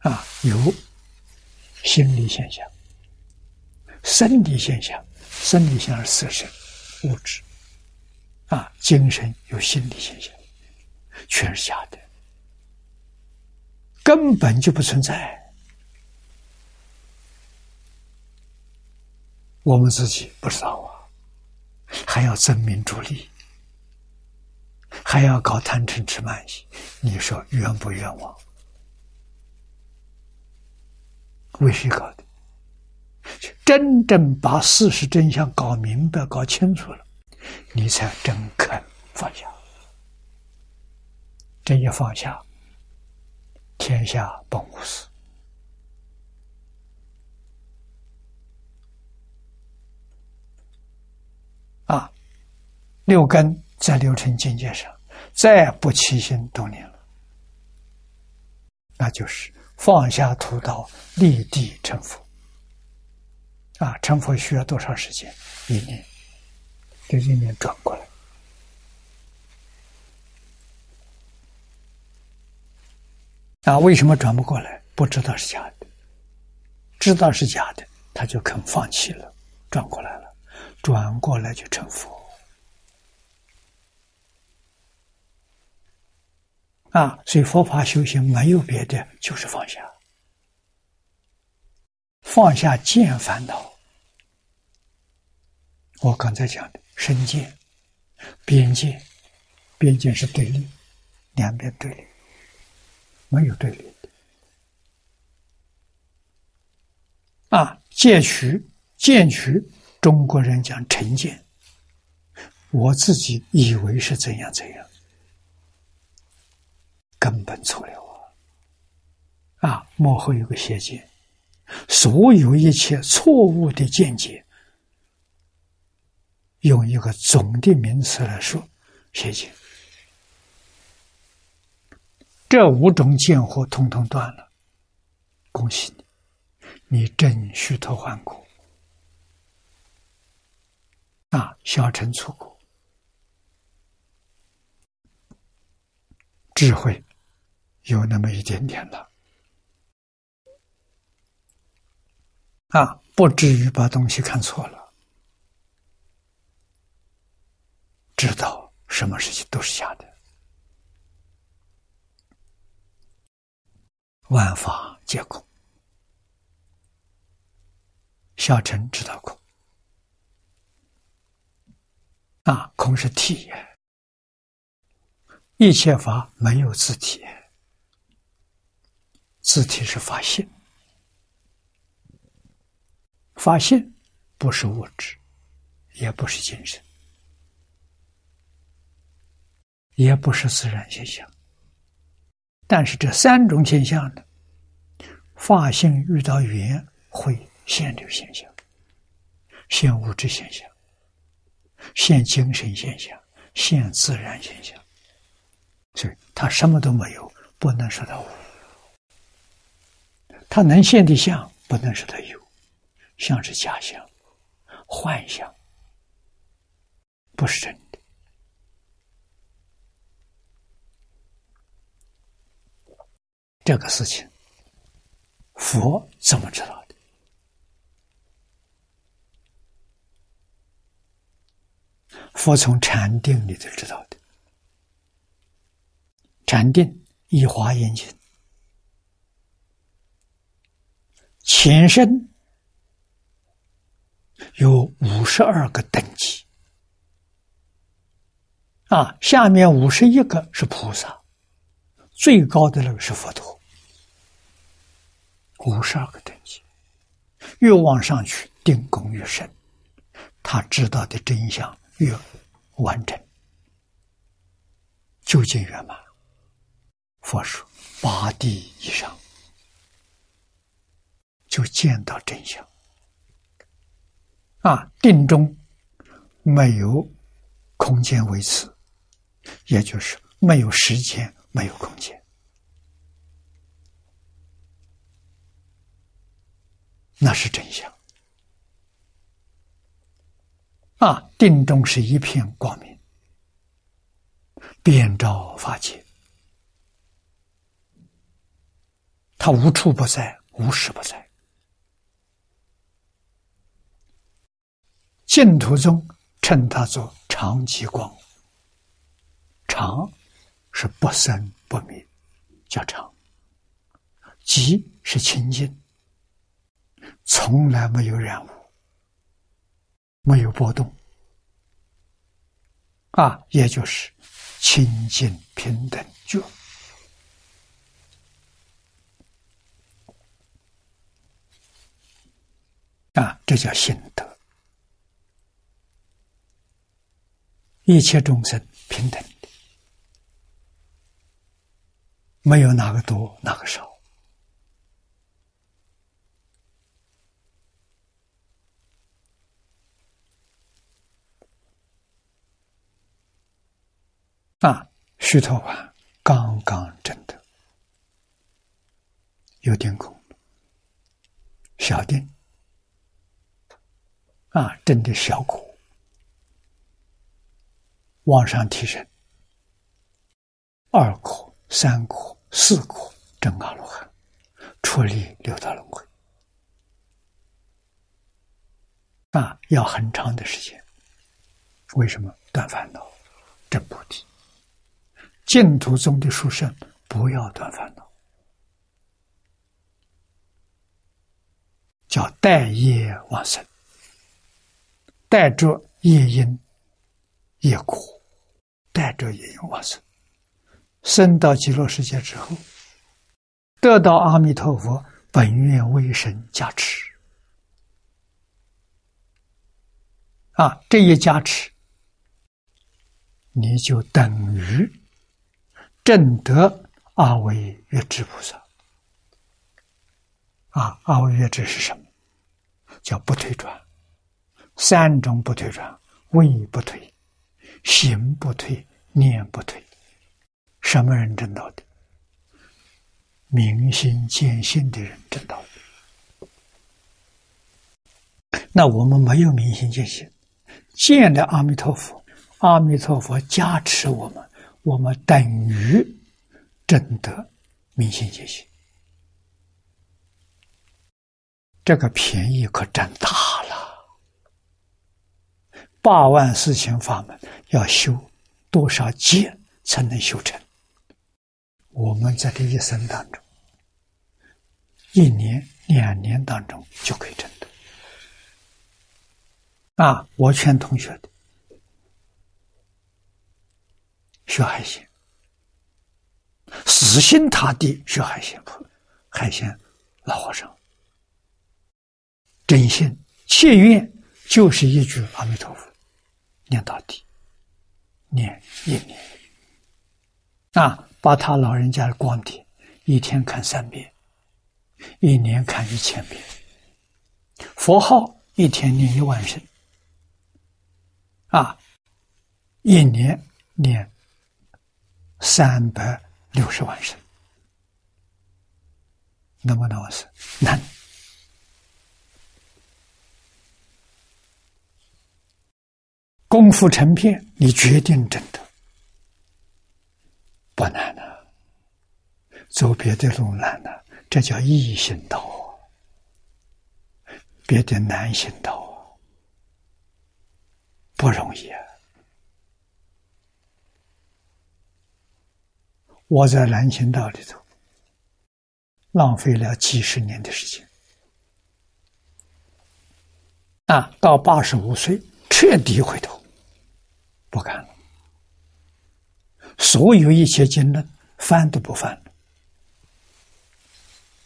啊，有心理现象，生理现象，生理现象是色身物质，啊，精神有心理现象，全是假的，根本就不存在。我们自己不知道啊，还要争名逐利，还要搞贪嗔痴慢疑，你说冤不冤枉？为谁搞的？真正把事实真相搞明白、搞清楚了，你才真肯放下。这一放下，天下本无事。啊，六根在六尘境界上，再不起心动念了，那就是放下屠刀，立地成佛。啊，成佛需要多长时间？一年，这一年转过来。啊，为什么转不过来？不知道是假的，知道是假的，他就肯放弃了，转过来了。转过来就成佛啊！所以佛法修行没有别的，就是放下，放下见烦恼。我刚才讲的身见、边界、边界是对立，两边对立，没有对立的啊！戒取、见取。中国人讲成见，我自己以为是怎样怎样，根本错了啊！幕后有个邪见，所有一切错误的见解，用一个总的名词来说，邪见。这五种见惑通通断了，恭喜你，你正虚脱换骨。啊，小乘出国，智慧有那么一点点了，啊，不至于把东西看错了，知道什么事情都是假的，万法皆空，小乘知道空。啊，空是体，一切法没有自体，字体是发现，发现不是物质，也不是精神，也不是自然现象。但是这三种现象呢，发性遇到缘会现流现象，现物质现象。现精神现象，现自然现象，所以他什么都没有，不能说他无。他能现的相，不能说他有，相是假象，幻象，不是真的。这个事情，佛怎么知道的？佛从禅定里头知道的，禅定一华严经，前身有五十二个等级，啊，下面五十一个是菩萨，最高的那个是佛陀，五十二个等级，越往上去，定功越深，他知道的真相。越完整，究竟圆满。佛说八地以上，就见到真相。啊，定中没有空间维持，也就是没有时间，没有空间。那是真相啊！定中是一片光明，遍照法界，它无处不在，无时不在。净土中称它做常寂光，常是不生不灭，叫常；寂是清净。从来没有染污，没有波动，啊，也就是清净平等觉，啊，这叫心得。一切众生平等的，没有哪个多，哪个少。啊，虚头啊，刚刚真的有点空，小定啊，真的小苦，往上提升，二苦、三苦、四苦，正阿罗汉，出离六道轮回。那，要很长的时间。为什么？断烦恼、真菩提？净土中的书生不要断烦恼，叫待业往生，带着业因、业果，带着业因往生，生到极乐世界之后，得到阿弥陀佛本愿威神加持，啊，这一加持，你就等于。正得阿维月智菩萨啊，阿维月智是什么？叫不退转，三种不退转：位不退，行不退，念不退。什么人证到的？明心见性的人证到的。那我们没有明心见性，见了阿弥陀佛，阿弥陀佛加持我们。我们等于真的明心见性，这个便宜可占大。八万四千法门要修多少劫才能修成？我们在这一生当中，一年、两年当中就可以成的。啊，我劝同学的。学海鲜，死心塌地学海鲜，海鲜老和尚，真心切愿就是一句阿弥陀佛，念到底，念一年，啊，把他老人家的光碟一天看三遍，一年看一千遍，佛号一天念一万声，啊，一年念。三百六十万声，能不能完成？功夫成片，你决定真的不难了。走别的路难了，这叫易行道啊。别的难行道啊，不容易啊。我在南行道里头浪费了几十年的时间，啊，到八十五岁彻底回头，不干了，所有一切经论翻都不翻了，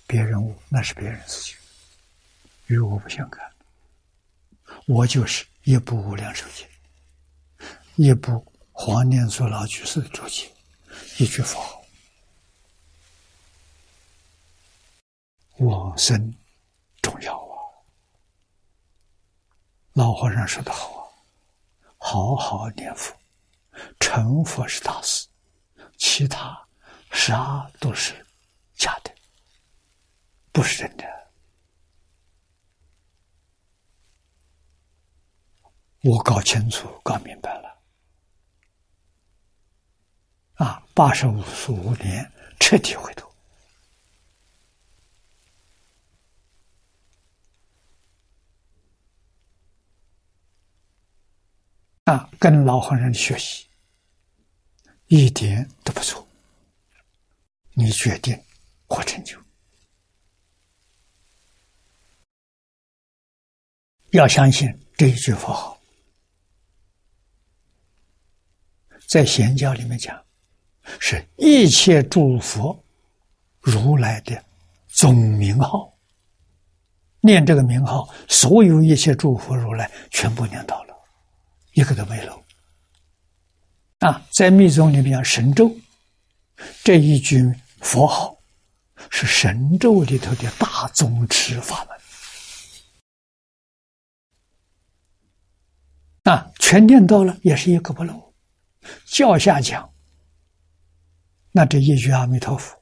别人悟那是别人事情，与我不相干，我就是一部无量寿经，一部黄念祖老居士的注解。一句佛，往生重要啊！老和尚说的好啊，好好念佛，成佛是大事，其他啥都是假的，不是真的。我搞清楚、搞明白了，啊，八十五十五年彻底回头。啊，跟老和尚学习，一点都不错。你决定获成就，要相信这一句佛号，在显教里面讲，是一切诸佛如来的总名号。念这个名号，所有一切诸佛如来全部念到了。一个都没漏啊！在密宗里面讲神咒，这一句佛号是神咒里头的大宗持法门啊，全念到了也是一个不漏。教下讲，那这一句阿弥陀佛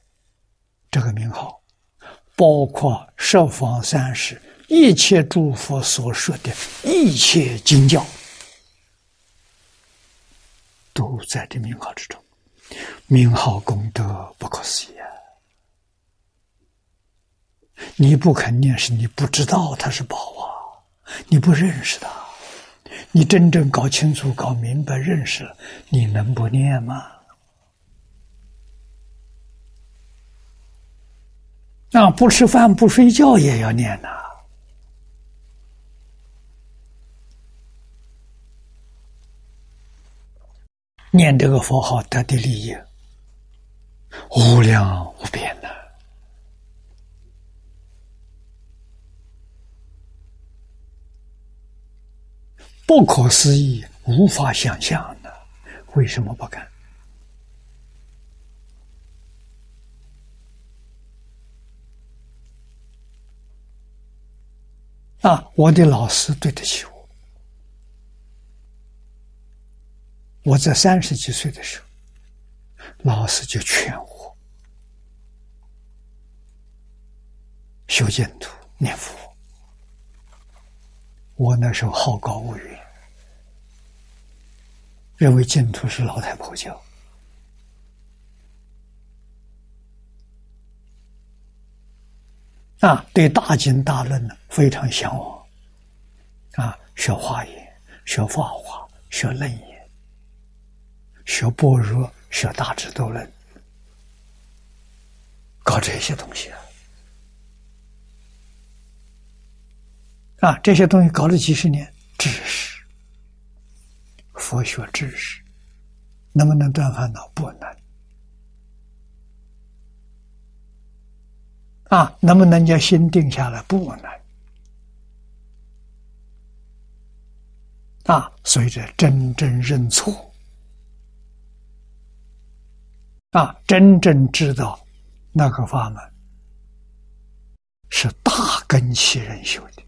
这个名号，包括十方三世一切诸佛所说的一切经教。都在这名号之中，名号功德不可思议啊！你不肯念，是你不知道它是宝啊，你不认识它。你真正搞清楚、搞明白、认识了，你能不念吗？那不吃饭、不睡觉也要念呐。念这个佛号得的利益无量无边的，不可思议，无法想象的。为什么不敢？啊！我的老师对得起我。我在三十几岁的时候，老师就劝我修净土、念佛。我那时候好高骛远，认为净土是老太婆教啊，对大经大论呢非常向往啊，学华严、学法华、学楞严。学般若，学大智度论，搞这些东西啊！啊，这些东西搞了几十年，知识，佛学知识，能不能断烦恼？不能。啊，能不能叫心定下来？不能。啊，所以这真正认错。啊，真正知道那个法门是大根器人修的，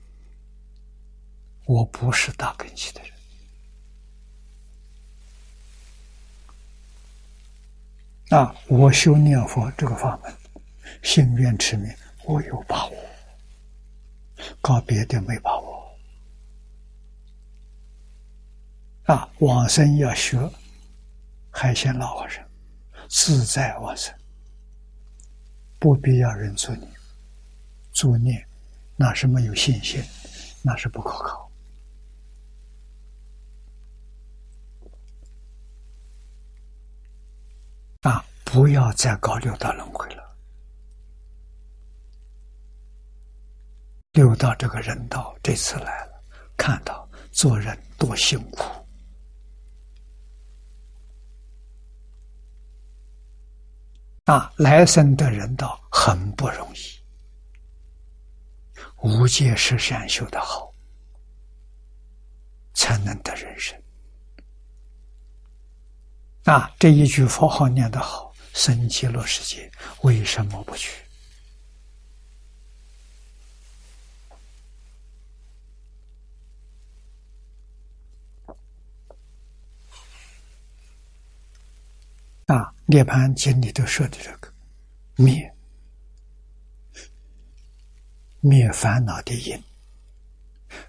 我不是大根器的人。啊，我修念佛这个法门，心愿持名，我有把握；搞别的没把握。啊，往生要学海鲜老和尚。自在往生，不必要人助念，助念那是没有信心，那是不可靠。啊！不要再搞六道轮回了，六道这个人道这次来了，看到做人多辛苦。啊，来生的人道很不容易，无界十善修的好，才能得人生。啊，这一句佛号念得好，生极乐世界为什么不去？涅盘经里头说的这个灭灭烦恼的因，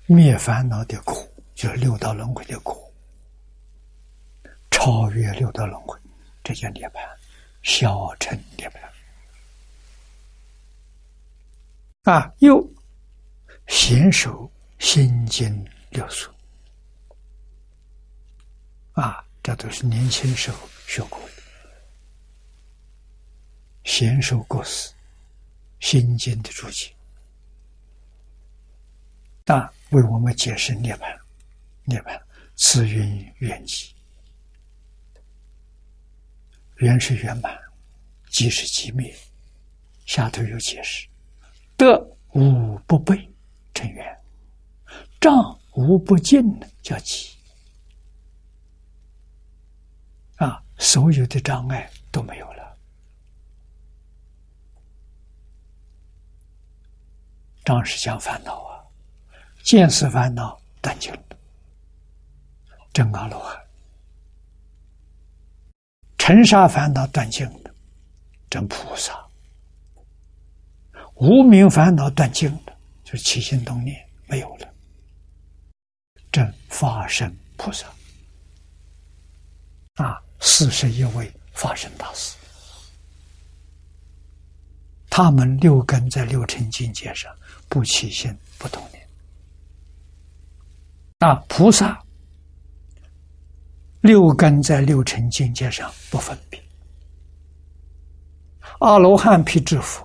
灭烦恼的苦，就是六道轮回的苦，超越六道轮回，这叫涅盘，小乘涅盘。啊，又娴熟心经六书，啊，这都是年轻时候学过的的，娴熟过事，心经的注解，啊，为我们解释涅槃，涅槃此云缘起，缘是圆满，即是寂灭，下头有解释。得无不备成缘，障无不尽叫起啊！所有的障碍都没有了，障是讲烦恼啊，见识烦恼断尽了，真阿罗汉；尘沙烦恼断尽了，真菩萨。无名烦恼断尽了，就是起心动念没有了，正法身菩萨啊，四十一位法身大师，他们六根在六尘境界上不起心不动念，啊，菩萨六根在六尘境界上不分别，阿罗汉辟支佛。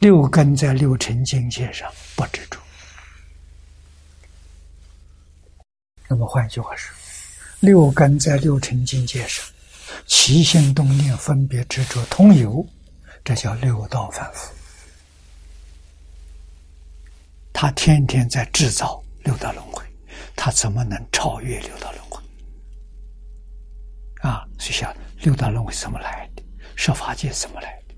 六根在六尘境界上不执着。那么换句话说，六根在六尘境界上起心动念、分别执着通有，这叫六道反复。他天天在制造六道轮回，他怎么能超越六道轮回？啊，所以想六道轮回怎么来的？设法界怎么来的？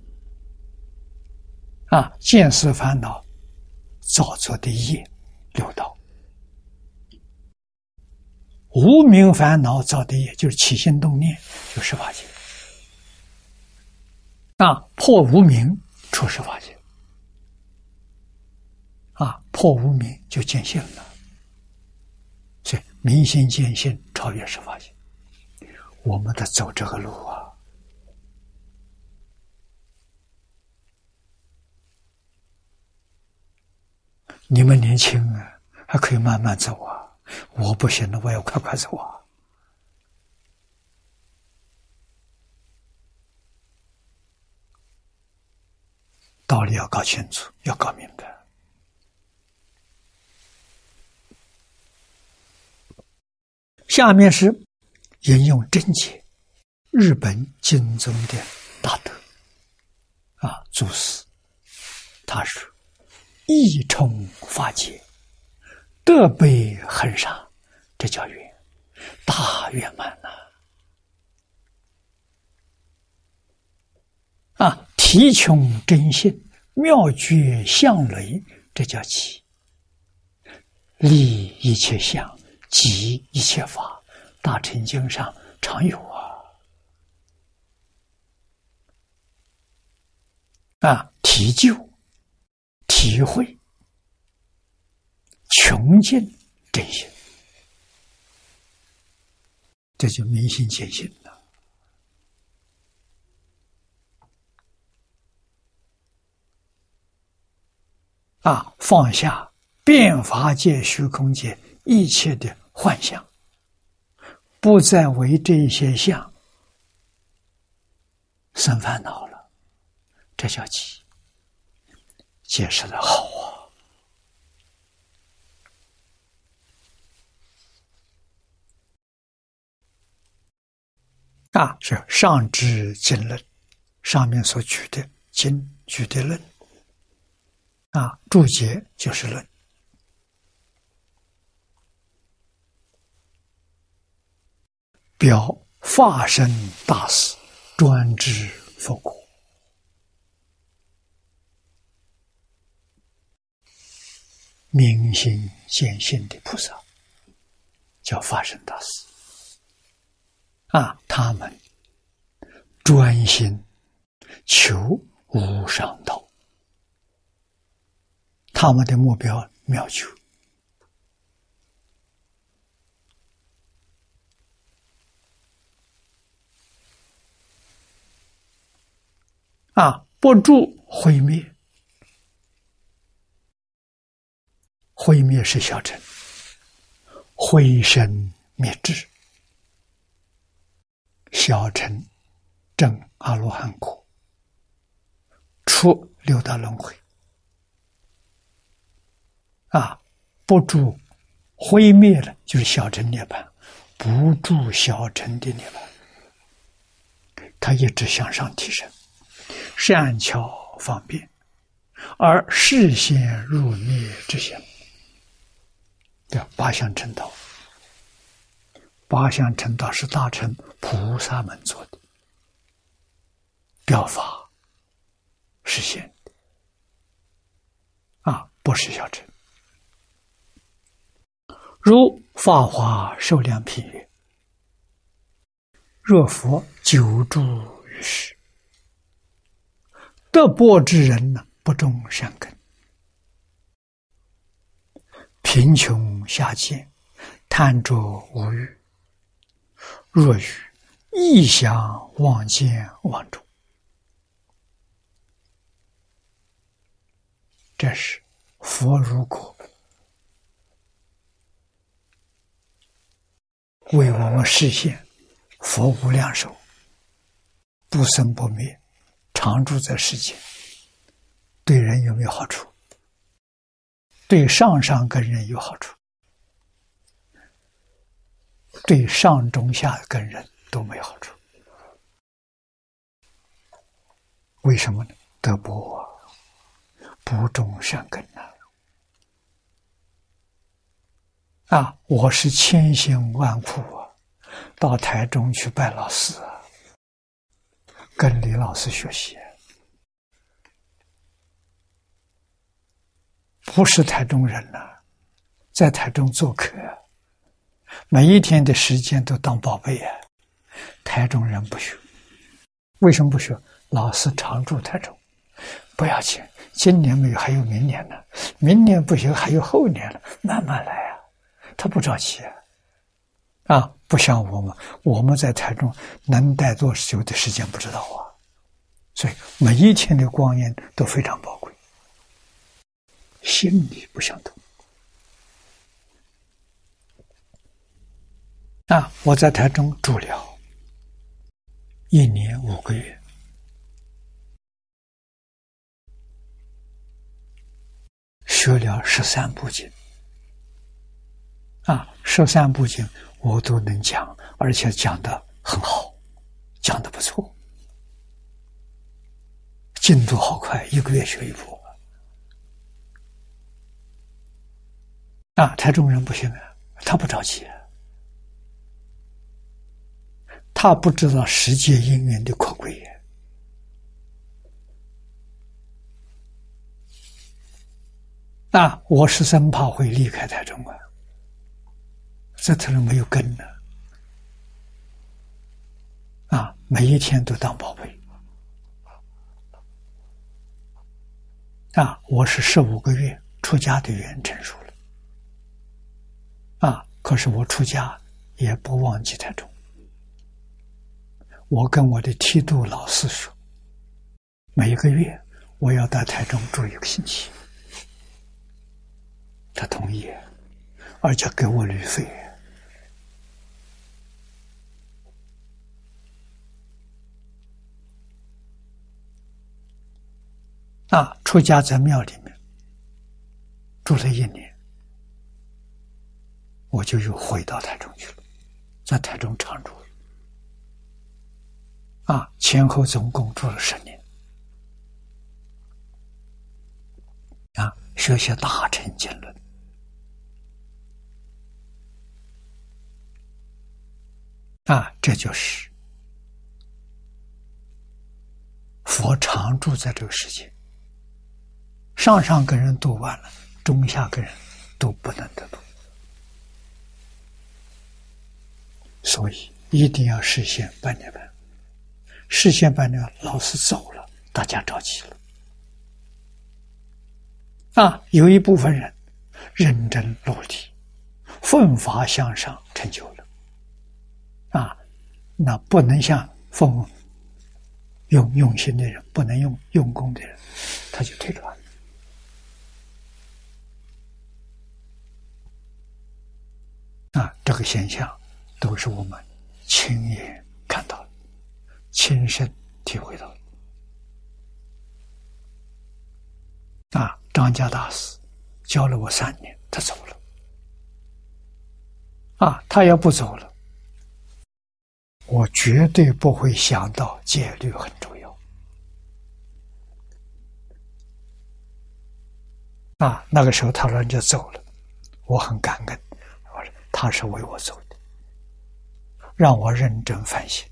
啊，见识烦恼造作的业六道，无名烦恼造的业就是起心动念，就是法界。啊，破无名出十法界，啊，破无名就见性了。所以明心见性超越十法性，我们得走这个路啊。你们年轻啊，还可以慢慢走啊！我不行了，我要快快走啊！道理要搞清楚，要搞明白。下面是引用真解，日本经宗的大德啊，祖师他说。一冲法界，德悲恒沙，这叫圆，大圆满呐！啊，提穷真性，妙绝相雷，这叫起。立一切相，即一切法，大乘经上常有啊。啊，提究。体会穷尽这些，这就明心见性了。啊，放下变法界、虚空界一切的幻象，不再为这些相生烦恼了，这叫起。解释的好啊！啊，是上知经论上面所举的经举的论啊，注解就是论，表法身大师专知佛果。明心见性的菩萨叫法身大师啊，他们专心求无上道。他们的目标妙求啊，不住毁灭，毁灭是小乘，毁身灭智，小乘正阿罗汉果，出六道轮回。啊，不住毁灭了，就是小乘涅槃；不住小乘的涅槃，它一直向上提升，善巧方便，而视现入灭之相，叫八相成道。八相成道是大乘菩萨们做的表法实现的，啊，不是小乘。如《法华受量品》曰：“若佛久住于世，德薄之人呢，不种善根，贫穷下贱，贪着无欲，若欲异想妄见妄中，这是佛如果。”为我们实现佛无量寿，不生不灭，常住在世间，对人有没有好处？对上上根人有好处，对上中下根人都没好处。为什么呢？德薄，不种善根呐。啊！我是千辛万苦啊，到台中去拜老师啊，跟李老师学习，不是台中人呐，在台中做客，每一天的时间都当宝贝啊。台中人不学，为什么不学？老师常住台中，不要紧，今年没有，还有明年呢，明年不行，还有后年了，慢慢来啊。他不着急啊，不像我们，我们在台中能待多久的时间不知道啊，所以每一天的光阴都非常宝贵，心理不相同。啊，我在台中住了一年五个月，学了十三部经。啊，十三部经我都能讲，而且讲的很好，讲的不错，进度好快，一个月学一部。啊，台中人不行啊，他不着急，他不知道世界因缘的可贵。啊，我是生怕会离开台中啊。这才能没有根呢，啊，每一天都当宝贝，啊，我是十五个月出家的缘成熟了，啊，可是我出家也不忘记台中，我跟我的剃度老师说，每个月我要到台中住一个星期，他同意，而且给我旅费。啊，出家在庙里面住了一年，我就又回到台中去了，在台中常住。啊，前后总共住了十年。啊，学习大乘经论。啊，这就是佛常住在这个世界。上上个人读完了，中下个人都不能得读，所以一定要实现半年半，事先半年老师走了，大家着急了。啊，有一部分人认真努力，奋发向上，成就了。啊，那不能像奉用用心的人，不能用用功的人，他就退转。啊，这个现象都是我们亲眼看到的，亲身体会到的。啊。张家大师教了我三年，他走了。啊，他要不走了，我绝对不会想到戒律很重要。啊，那个时候他人就走了，我很感恩。他是为我走的，让我认真反省，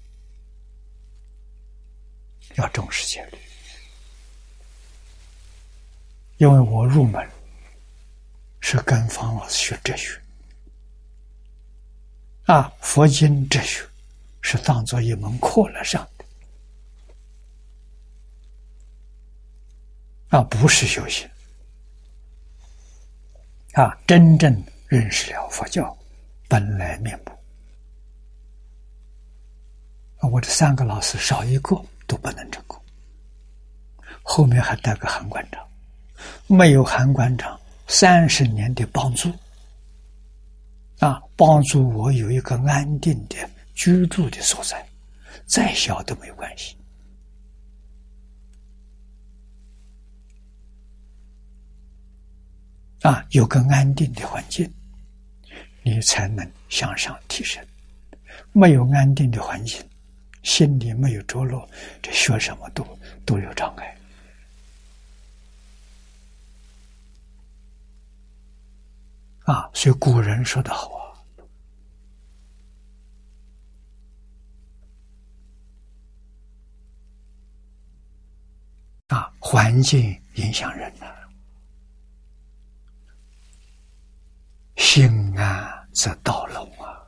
要重视戒律。因为我入门是跟方老师学哲学，啊，佛经哲学是当做一门课来上的，啊，不是修行，啊，真正认识了佛教本来面目，我这三个老师少一个都不能成功，后面还带个韩馆长。没有韩馆长三十年的帮助，啊，帮助我有一个安定的居住的所在，再小都没有关系，啊，有个安定的环境，你才能向上提升。没有安定的环境，心里没有着落，这学什么都都有障碍。啊，所以古人说的好啊，啊，环境影响人呐，心安则道隆啊，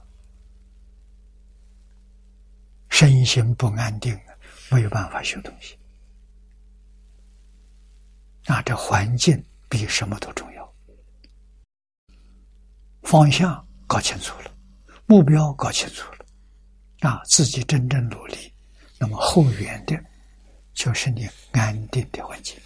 身心不安定，没有办法学东西。啊，这环境比什么都重要。方向搞清楚了，目标搞清楚了，啊，自己真正努力，那么后援的，就是你安定的环境。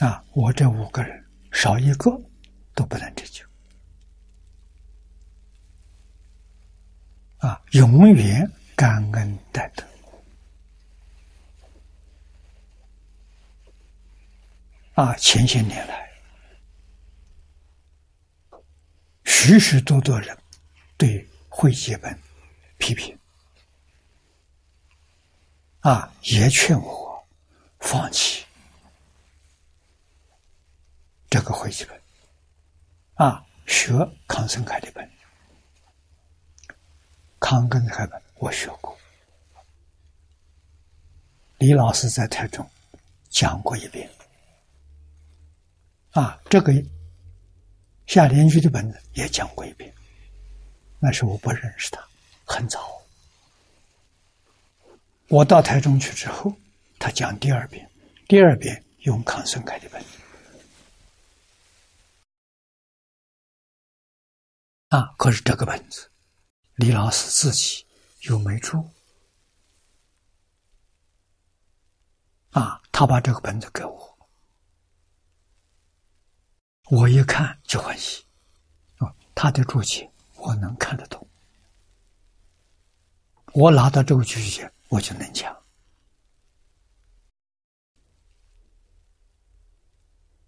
啊，我这五个人少一个都不能成就，啊，永远感恩戴德。啊，前些年来，许许多多人对会集本批评，啊，也劝我放弃这个会集本，啊，学康生凯的本，康根凯本我学过，李老师在台中讲过一遍。啊，这个夏联居的本子也讲过一遍，那时我不认识他，很早。我到台中去之后，他讲第二遍，第二遍用康生凯的本子。啊，可是这个本子，李老师自己又没出。啊，他把这个本子给我。我一看就欢喜，啊，他的注解我能看得懂，我拿到这个注解我就能讲，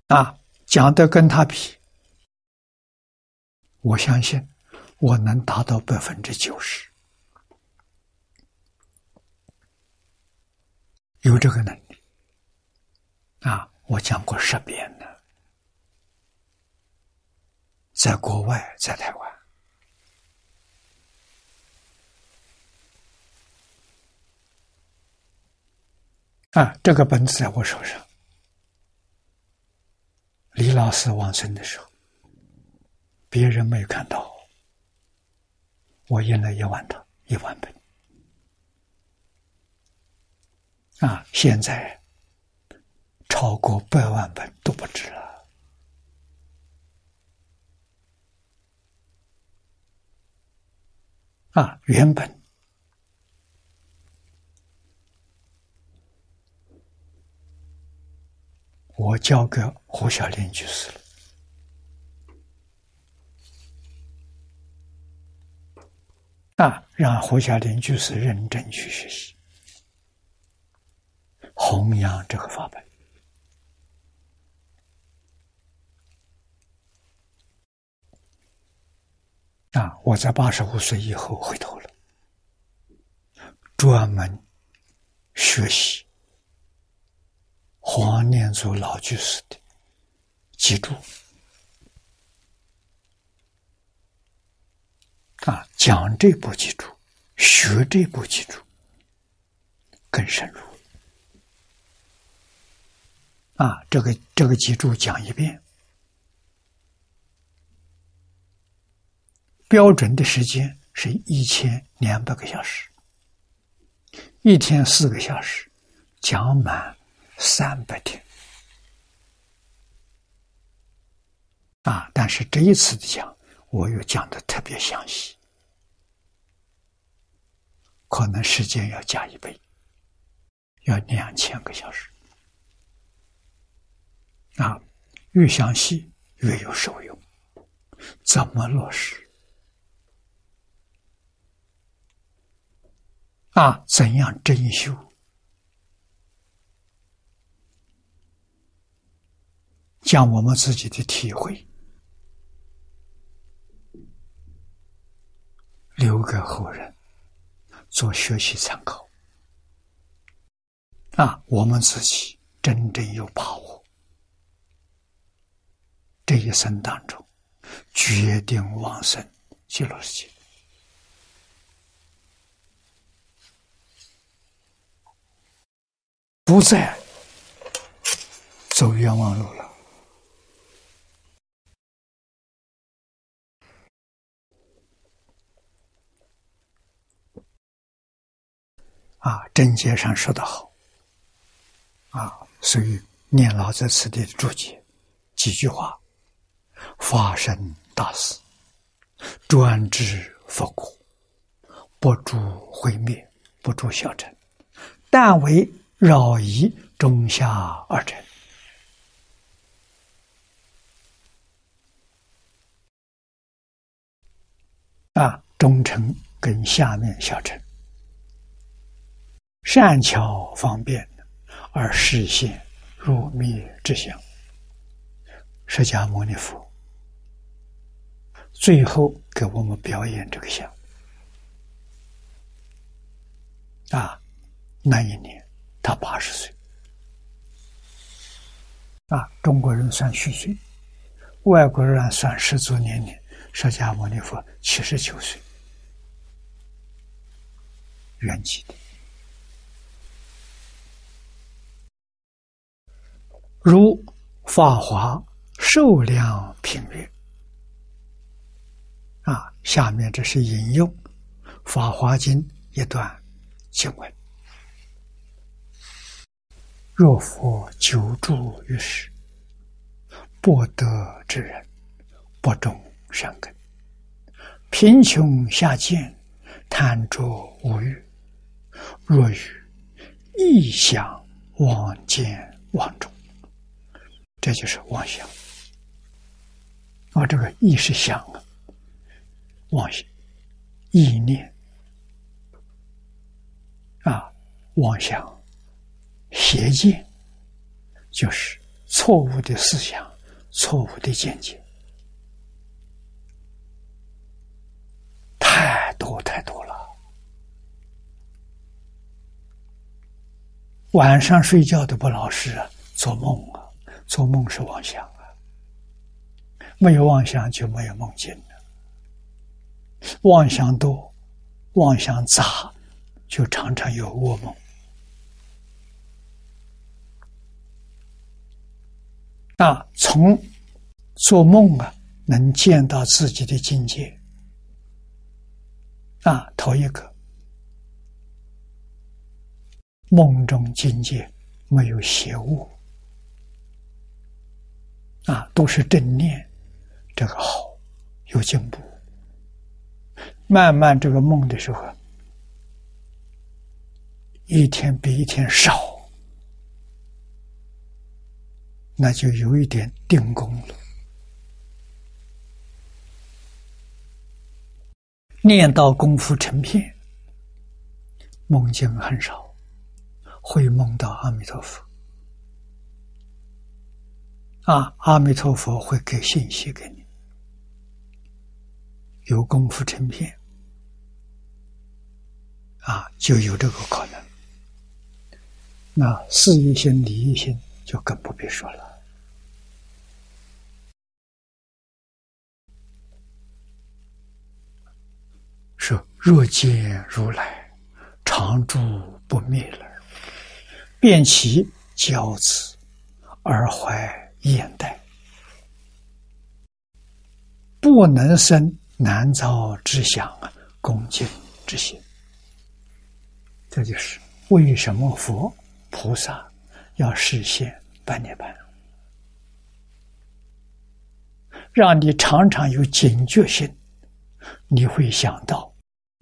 啊，讲的跟他比，我相信我能达到百分之九十，有这个能力，啊，我讲过十遍了。在国外，在台湾，啊，这个本子在我手上，李老师往生的时候，别人没有看到，我印了一万套一万本。啊，现在超过百万本都不止了。啊，原本。我交给胡小林就是了，啊，让胡小林居士认真去学习，弘扬这个法本。啊，我在八十五岁以后回头了，专门学习。黄念祖老居士的记住啊，讲这部记住，学这部记住，更深入啊。这个这个记住讲一遍，标准的时间是一千两百个小时，一天四个小时，讲满。三百天啊！但是这一次的讲，我又讲的特别详细，可能时间要加一倍，要两千个小时啊！越详细越有受用，怎么落实啊？怎样真修？讲我们自己的体会留给后人做学习参考啊！我们自己真正有把握，这一生当中决定往生极乐世界，不再走冤枉路了。啊，正解上说得好，啊，所以念老在此地的注解几句话：发生大事，专治佛国，不助毁灭，不助小乘，但为扰夷中下二乘。啊，中乘跟下面小乘。善巧方便而实现入灭之相。释迦牟尼佛最后给我们表演这个相啊，那一年他八十岁啊，中国人算虚岁，外国人算十足年龄。释迦牟尼佛七十九岁，圆寂的。如《法华受量品略》啊，下面这是引用《法华经》一段经文：若佛久住于世，不得之人，不种善根，贫穷下贱，贪着无欲，若与异想妄见妄种。这就是妄想啊！这个意识想啊，妄想、意念啊，妄想、邪见，就是错误的思想、错误的见解，太多太多了。晚上睡觉都不老实啊，做梦啊。做梦是妄想啊，没有妄想就没有梦境了。妄想多，妄想杂，就常常有噩梦。那，从做梦啊，能见到自己的境界啊，头一个梦中境界没有邪物啊，都是正念，这个好有进步。慢慢这个梦的时候，一天比一天少。那就有一点定功了。念到功夫成片，梦境很少，会梦到阿弥陀佛。啊，阿弥陀佛会给信息给你，有功夫成片，啊，就有这个可能。那事业心、理业心。就更不必说了。说若见如来常住不灭了，便其骄子而怀眼袋，不能生难遭之想啊，恭敬之心。这就是为什么佛菩萨要实现。半涅盘，让你常常有警觉性，你会想到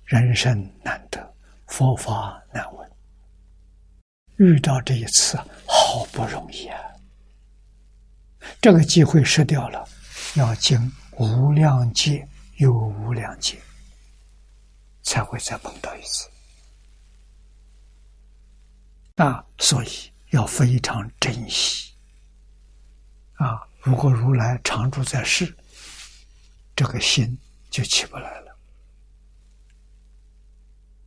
人生难得，佛法难闻，遇到这一次好不容易啊！这个机会失掉了，要经无量劫又无量劫，才会再碰到一次啊！所以。要非常珍惜啊！如果如来常住在世，这个心就起不来了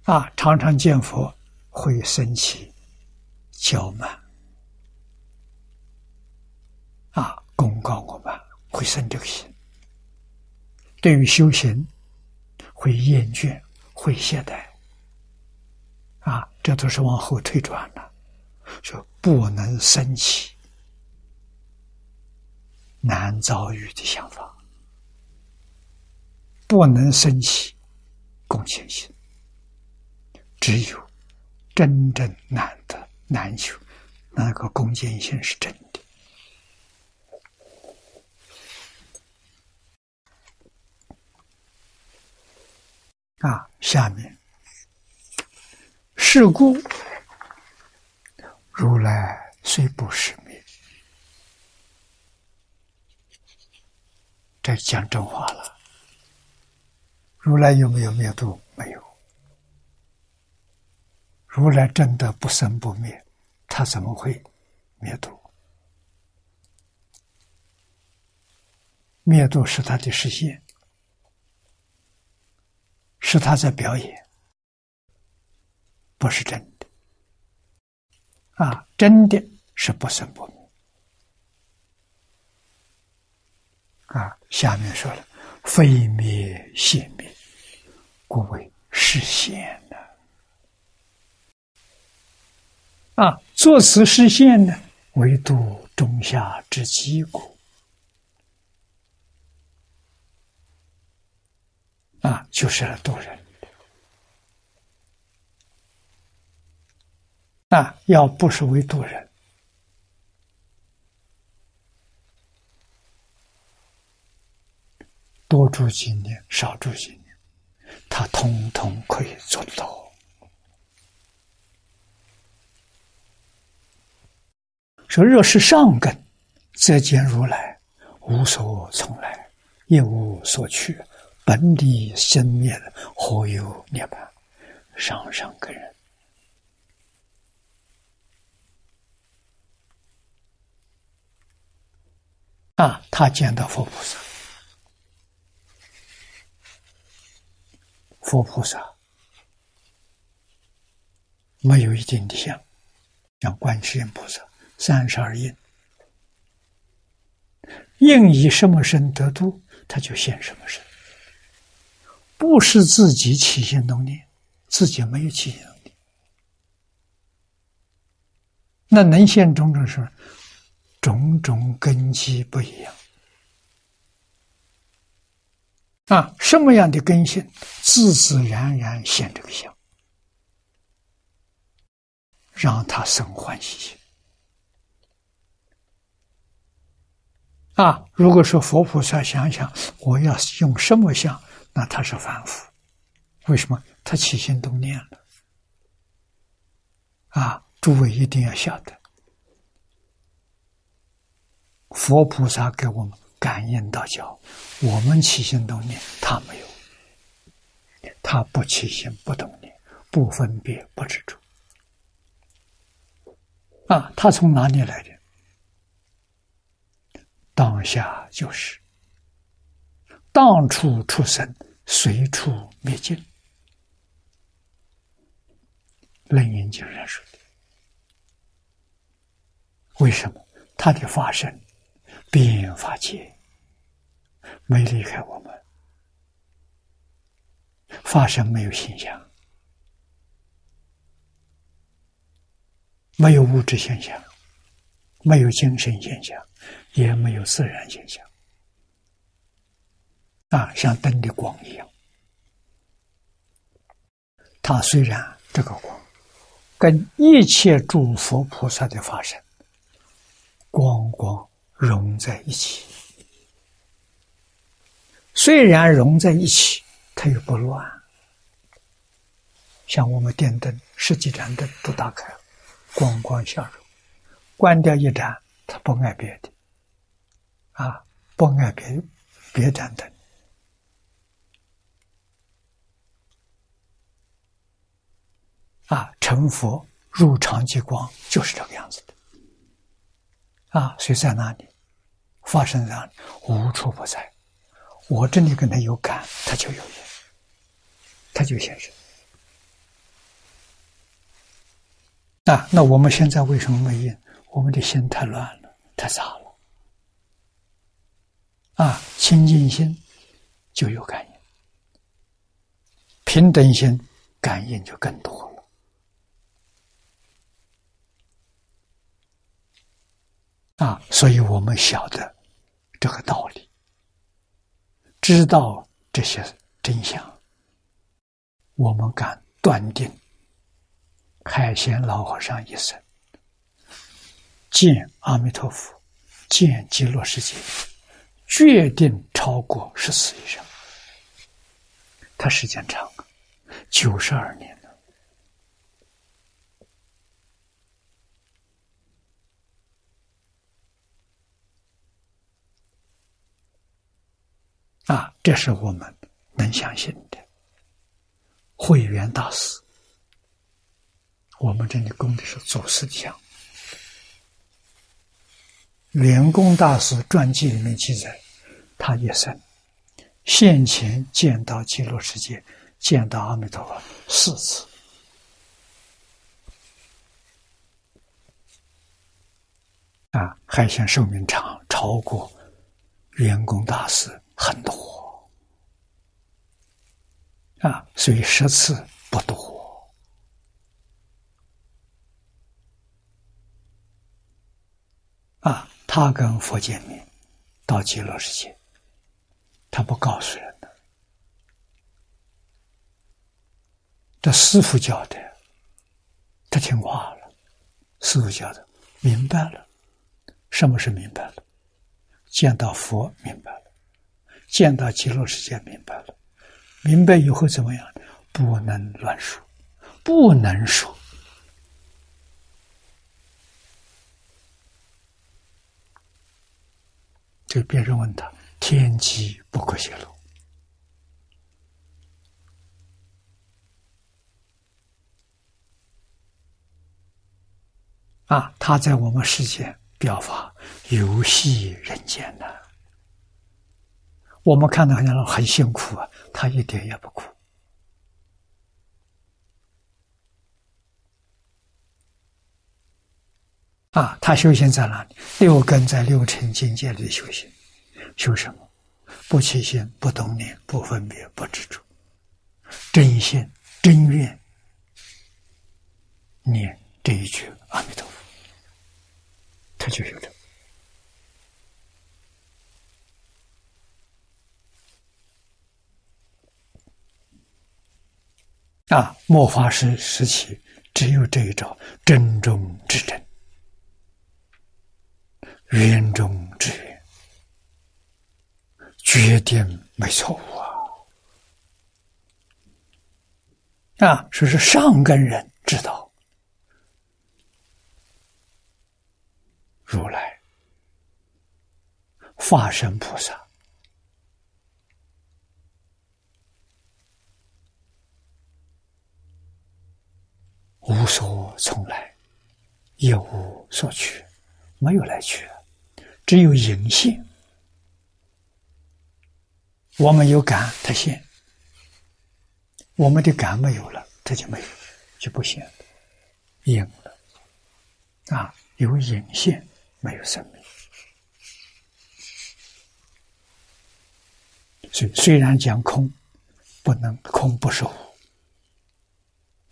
啊！常常见佛会生起骄慢啊，公告我们会生这个心。对于修行会厌倦，会懈怠啊，这都是往后退转了。说不能生起难遭遇的想法，不能生起共情心，只有真正难得难求，那个恭敬心是真的。啊，下面是故。如来虽不是灭，这讲真话了。如来有没有灭度？没有。如来真的不生不灭，他怎么会灭度？灭度是他的实现，是他在表演，不是真的。啊，真的是不生不灭。啊，下面说了，非灭现灭，故为实现的。啊，作此实现呢，唯度中下之极故。啊，就是来度人。那要不是为度人，多住几年，少住几年，他通通可以做到。说若是上根，则见如来无所从来，亦无所去，本地生灭，何有涅槃？上上根人。啊，他见到佛菩萨，佛菩萨没有一定的相，像观世音菩萨三十二应，应以什么身得度，他就现什么身，不是自己起心动念，自己没有起心动念，那能现种种事，种种根基不一样。啊，什么样的根性，自自然然现这个相，让他生欢喜心。啊，如果说佛菩萨想想我要用什么相，那他是凡夫，为什么？他起心动念了。啊，诸位一定要晓得，佛菩萨给我们。感应道教，我们起心动念，他没有，他不起心不动念，不分别不执着，啊，他从哪里来的？当下就是，当处出生，随处灭尽，楞严经上说的。为什么？他的发生，变法界。没离开我们，发生没有现象，没有物质现象，没有精神现象，也没有自然现象，啊，像灯的光一样。它虽然这个光跟一切诸佛菩萨的发生光光融在一起。虽然融在一起，它又不乱。像我们电灯，十几盏灯都打开了，光光相融；关掉一盏，它不爱别的，啊，不爱别别盏灯。啊，成佛入常寂光就是这个样子的。啊，所以在哪里发生在哪里，无处不在。我这里跟他有感，他就有缘，他就现身。啊，那我们现在为什么没印？我们的心太乱了，太杂了。啊，清净心就有感应，平等心感应就更多。啊，所以我们晓得这个道理。知道这些真相，我们敢断定，海贤老和尚一生见阿弥陀佛、见极乐世界，决定超过十四以上。他时间长，九十二年。啊，这是我们能相信的。慧远大师，我们这里供的是祖师像。圆公大师传记里面记载，他一生现前见到极乐世界，见到阿弥陀佛四次。啊，还想寿命长，超过圆公大师。很多啊，所以十次不多啊。他跟佛见面，到极乐世界，他不告诉人的。这师傅教的，他听话了。师傅教的，明白了，什么是明白了？见到佛，明白了。见到极乐世界，明白了，明白以后怎么样？不能乱说，不能说。就别人问他，天机不可泄露。啊，他在我们世间表法游戏人间呢。我们看到好像很辛苦啊，他一点也不苦。啊，他修行在哪里？六根在六尘境界里修行，修什么？不起心，不动念，不分别，不执着，真心真愿念这一句阿弥陀佛，他就有了。啊，末法时时期，只有这一招真中之真，圆中之圆，绝对没错误啊！啊，说是上根人知道，如来、化身菩萨。无所从来，也无所去，没有来去，只有隐现。我们有感，它现；我们的感没有了，它就没有，就不现了，隐了。啊，有隐现，没有生命。所以，虽然讲空，不能空不是无。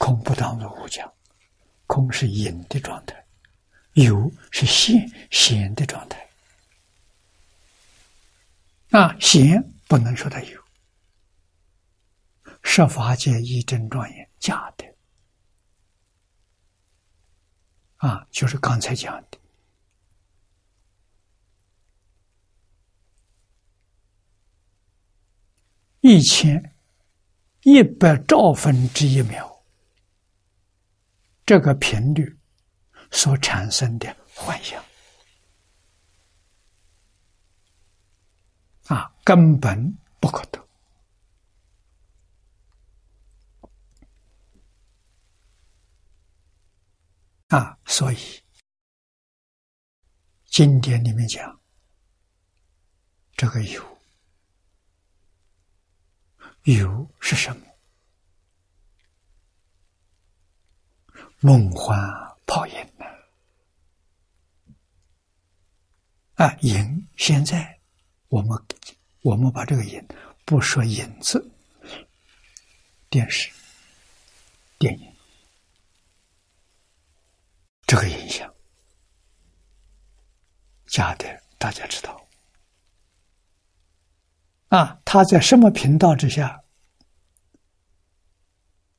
空不当作无讲，空是隐的状态，有是现显的状态。那显不能说它有，设法界一真庄严假的，啊，就是刚才讲的，一千一百兆分之一秒。这个频率所产生的幻想啊，根本不可得啊！所以经典里面讲，这个有有是什么？梦幻泡影呢？啊，影！现在我们我们把这个影不说影子，电视、电影这个影响假的，大家知道啊？它在什么频道之下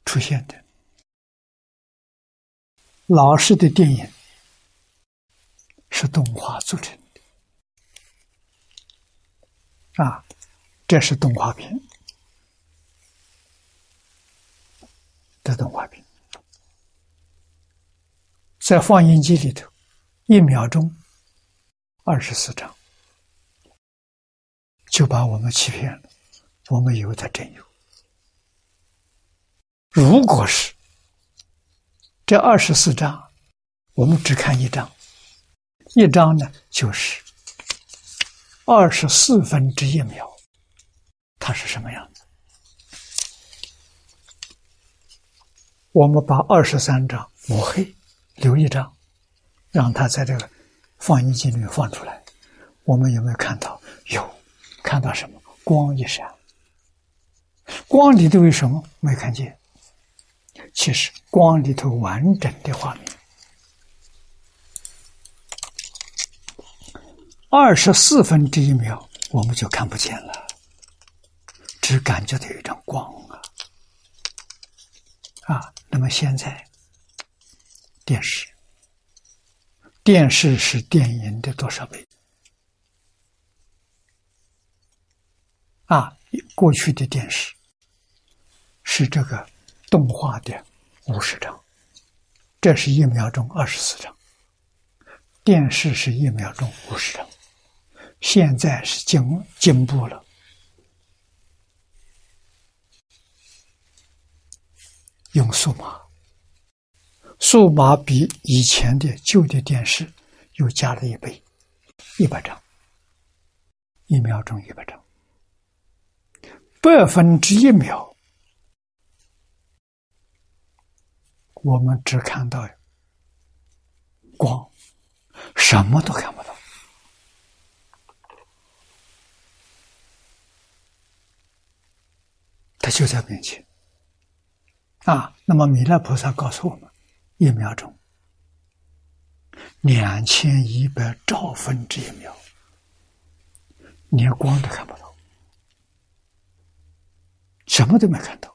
出现的？老式的电影是动画组成的，啊，这是动画片的动画片，在放映机里头，一秒钟二十四张，就把我们欺骗了，我们以为它真有，如果是。这二十四章，我们只看一章，一章呢就是二十四分之一秒，它是什么样子？我们把二十三章抹黑，留一张，让它在这个放映机里面放出来。我们有没有看到？有，看到什么？光一闪，光里头有什么？没看见。其实光里头完整的画面，二十四分之一秒我们就看不见了，只感觉到一张光啊啊！那么现在电视，电视是电影的多少倍？啊，过去的电视是这个。动画的五十张，这是一秒钟二十四张。电视是一秒钟五十张，现在是进进步了，用数码，数码比以前的旧的电视又加了一倍，一百张，一秒钟一百张，百分之一秒。我们只看到光，什么都看不到。它就在面前啊！那么弥勒菩萨告诉我们：一秒钟，两千一百兆分之一秒，连光都看不到，什么都没看到。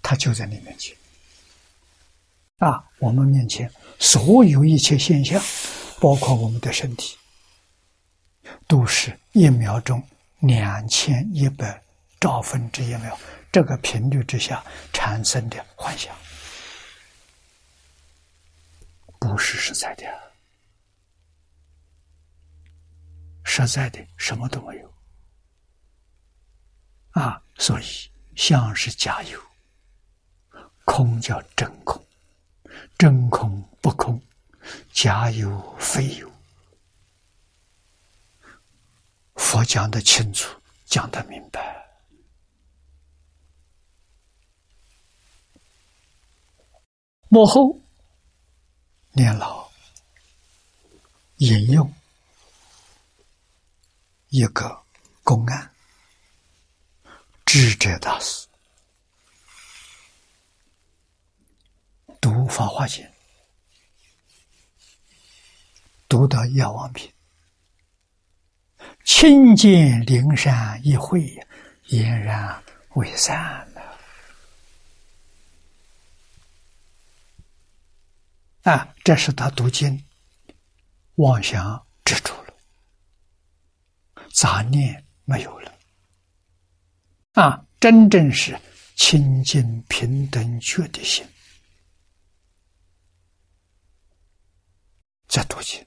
它就在你面前。啊，我们面前所有一切现象，包括我们的身体，都是一秒钟两千一百兆分之一秒这个频率之下产生的幻想，不是实在的，实在的什么都没有。啊，所以相是假有，空叫真空。真空不空，假有非有。佛讲的清楚，讲的明白。幕后年老引用一个公案，智者大师。读《法华经》，读到《药王品》，亲见灵山一会，俨然未散了。啊，这是他读经，妄想止住了，杂念没有了。啊，真正是清净平等觉的心。在读经，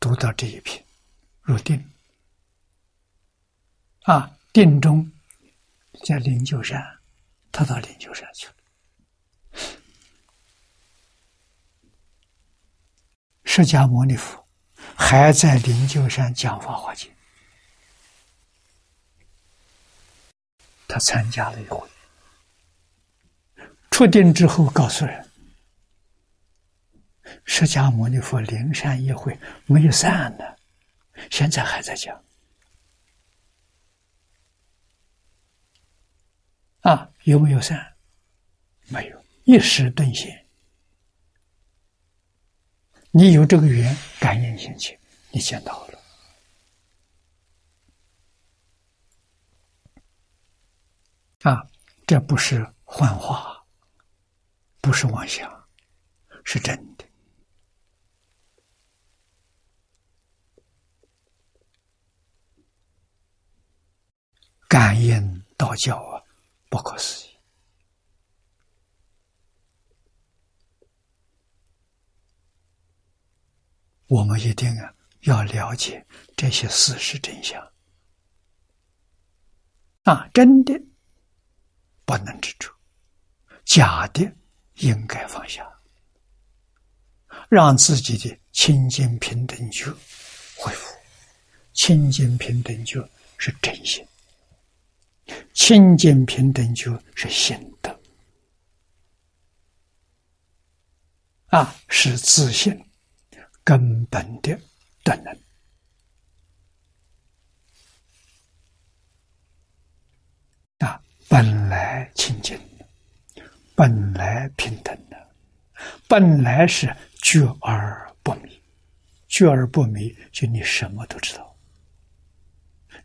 读到这一篇，入定。啊，定中在灵鹫山，他到灵鹫山去了。释迦牟尼佛还在灵鹫山讲法华经，他参加了一回，出定之后告诉人。释迦牟尼佛灵山一会没有散呢，现在还在讲。啊，有没有散？没有，一时顿现。你有这个缘，感应心情，你见到了。啊，这不是幻化，不是妄想，是真的。感应道教啊，不可思议！我们一定啊要了解这些事实真相啊，真的不能执着，假的应该放下，让自己的清净平等觉恢复。清净平等觉是真心。清净平等就是心德。啊，是自信根本的德能。啊，本来清净本来平等的，本来是觉而不迷，觉而不迷，就你什么都知道，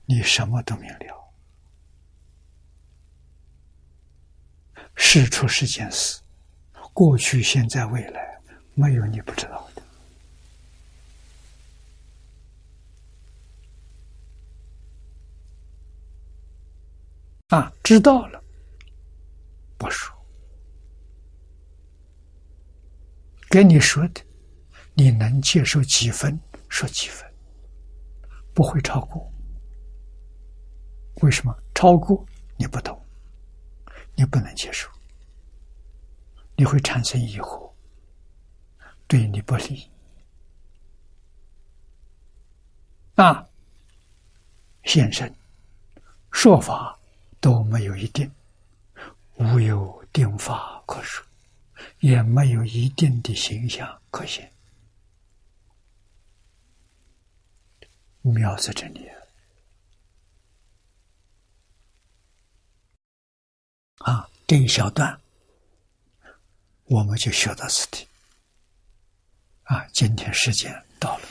你什么都明了。事出是件事，过去、现在、未来，没有你不知道的。啊，知道了，不说，跟你说的，你能接受几分，说几分，不会超过。为什么超过？你不懂。你不能接受，你会产生疑惑，对你不利。啊，现身说法都没有一定，无有定法可说，也没有一定的形象可现，妙在这里。啊，这一小段我们就学到此地。啊，今天时间到了。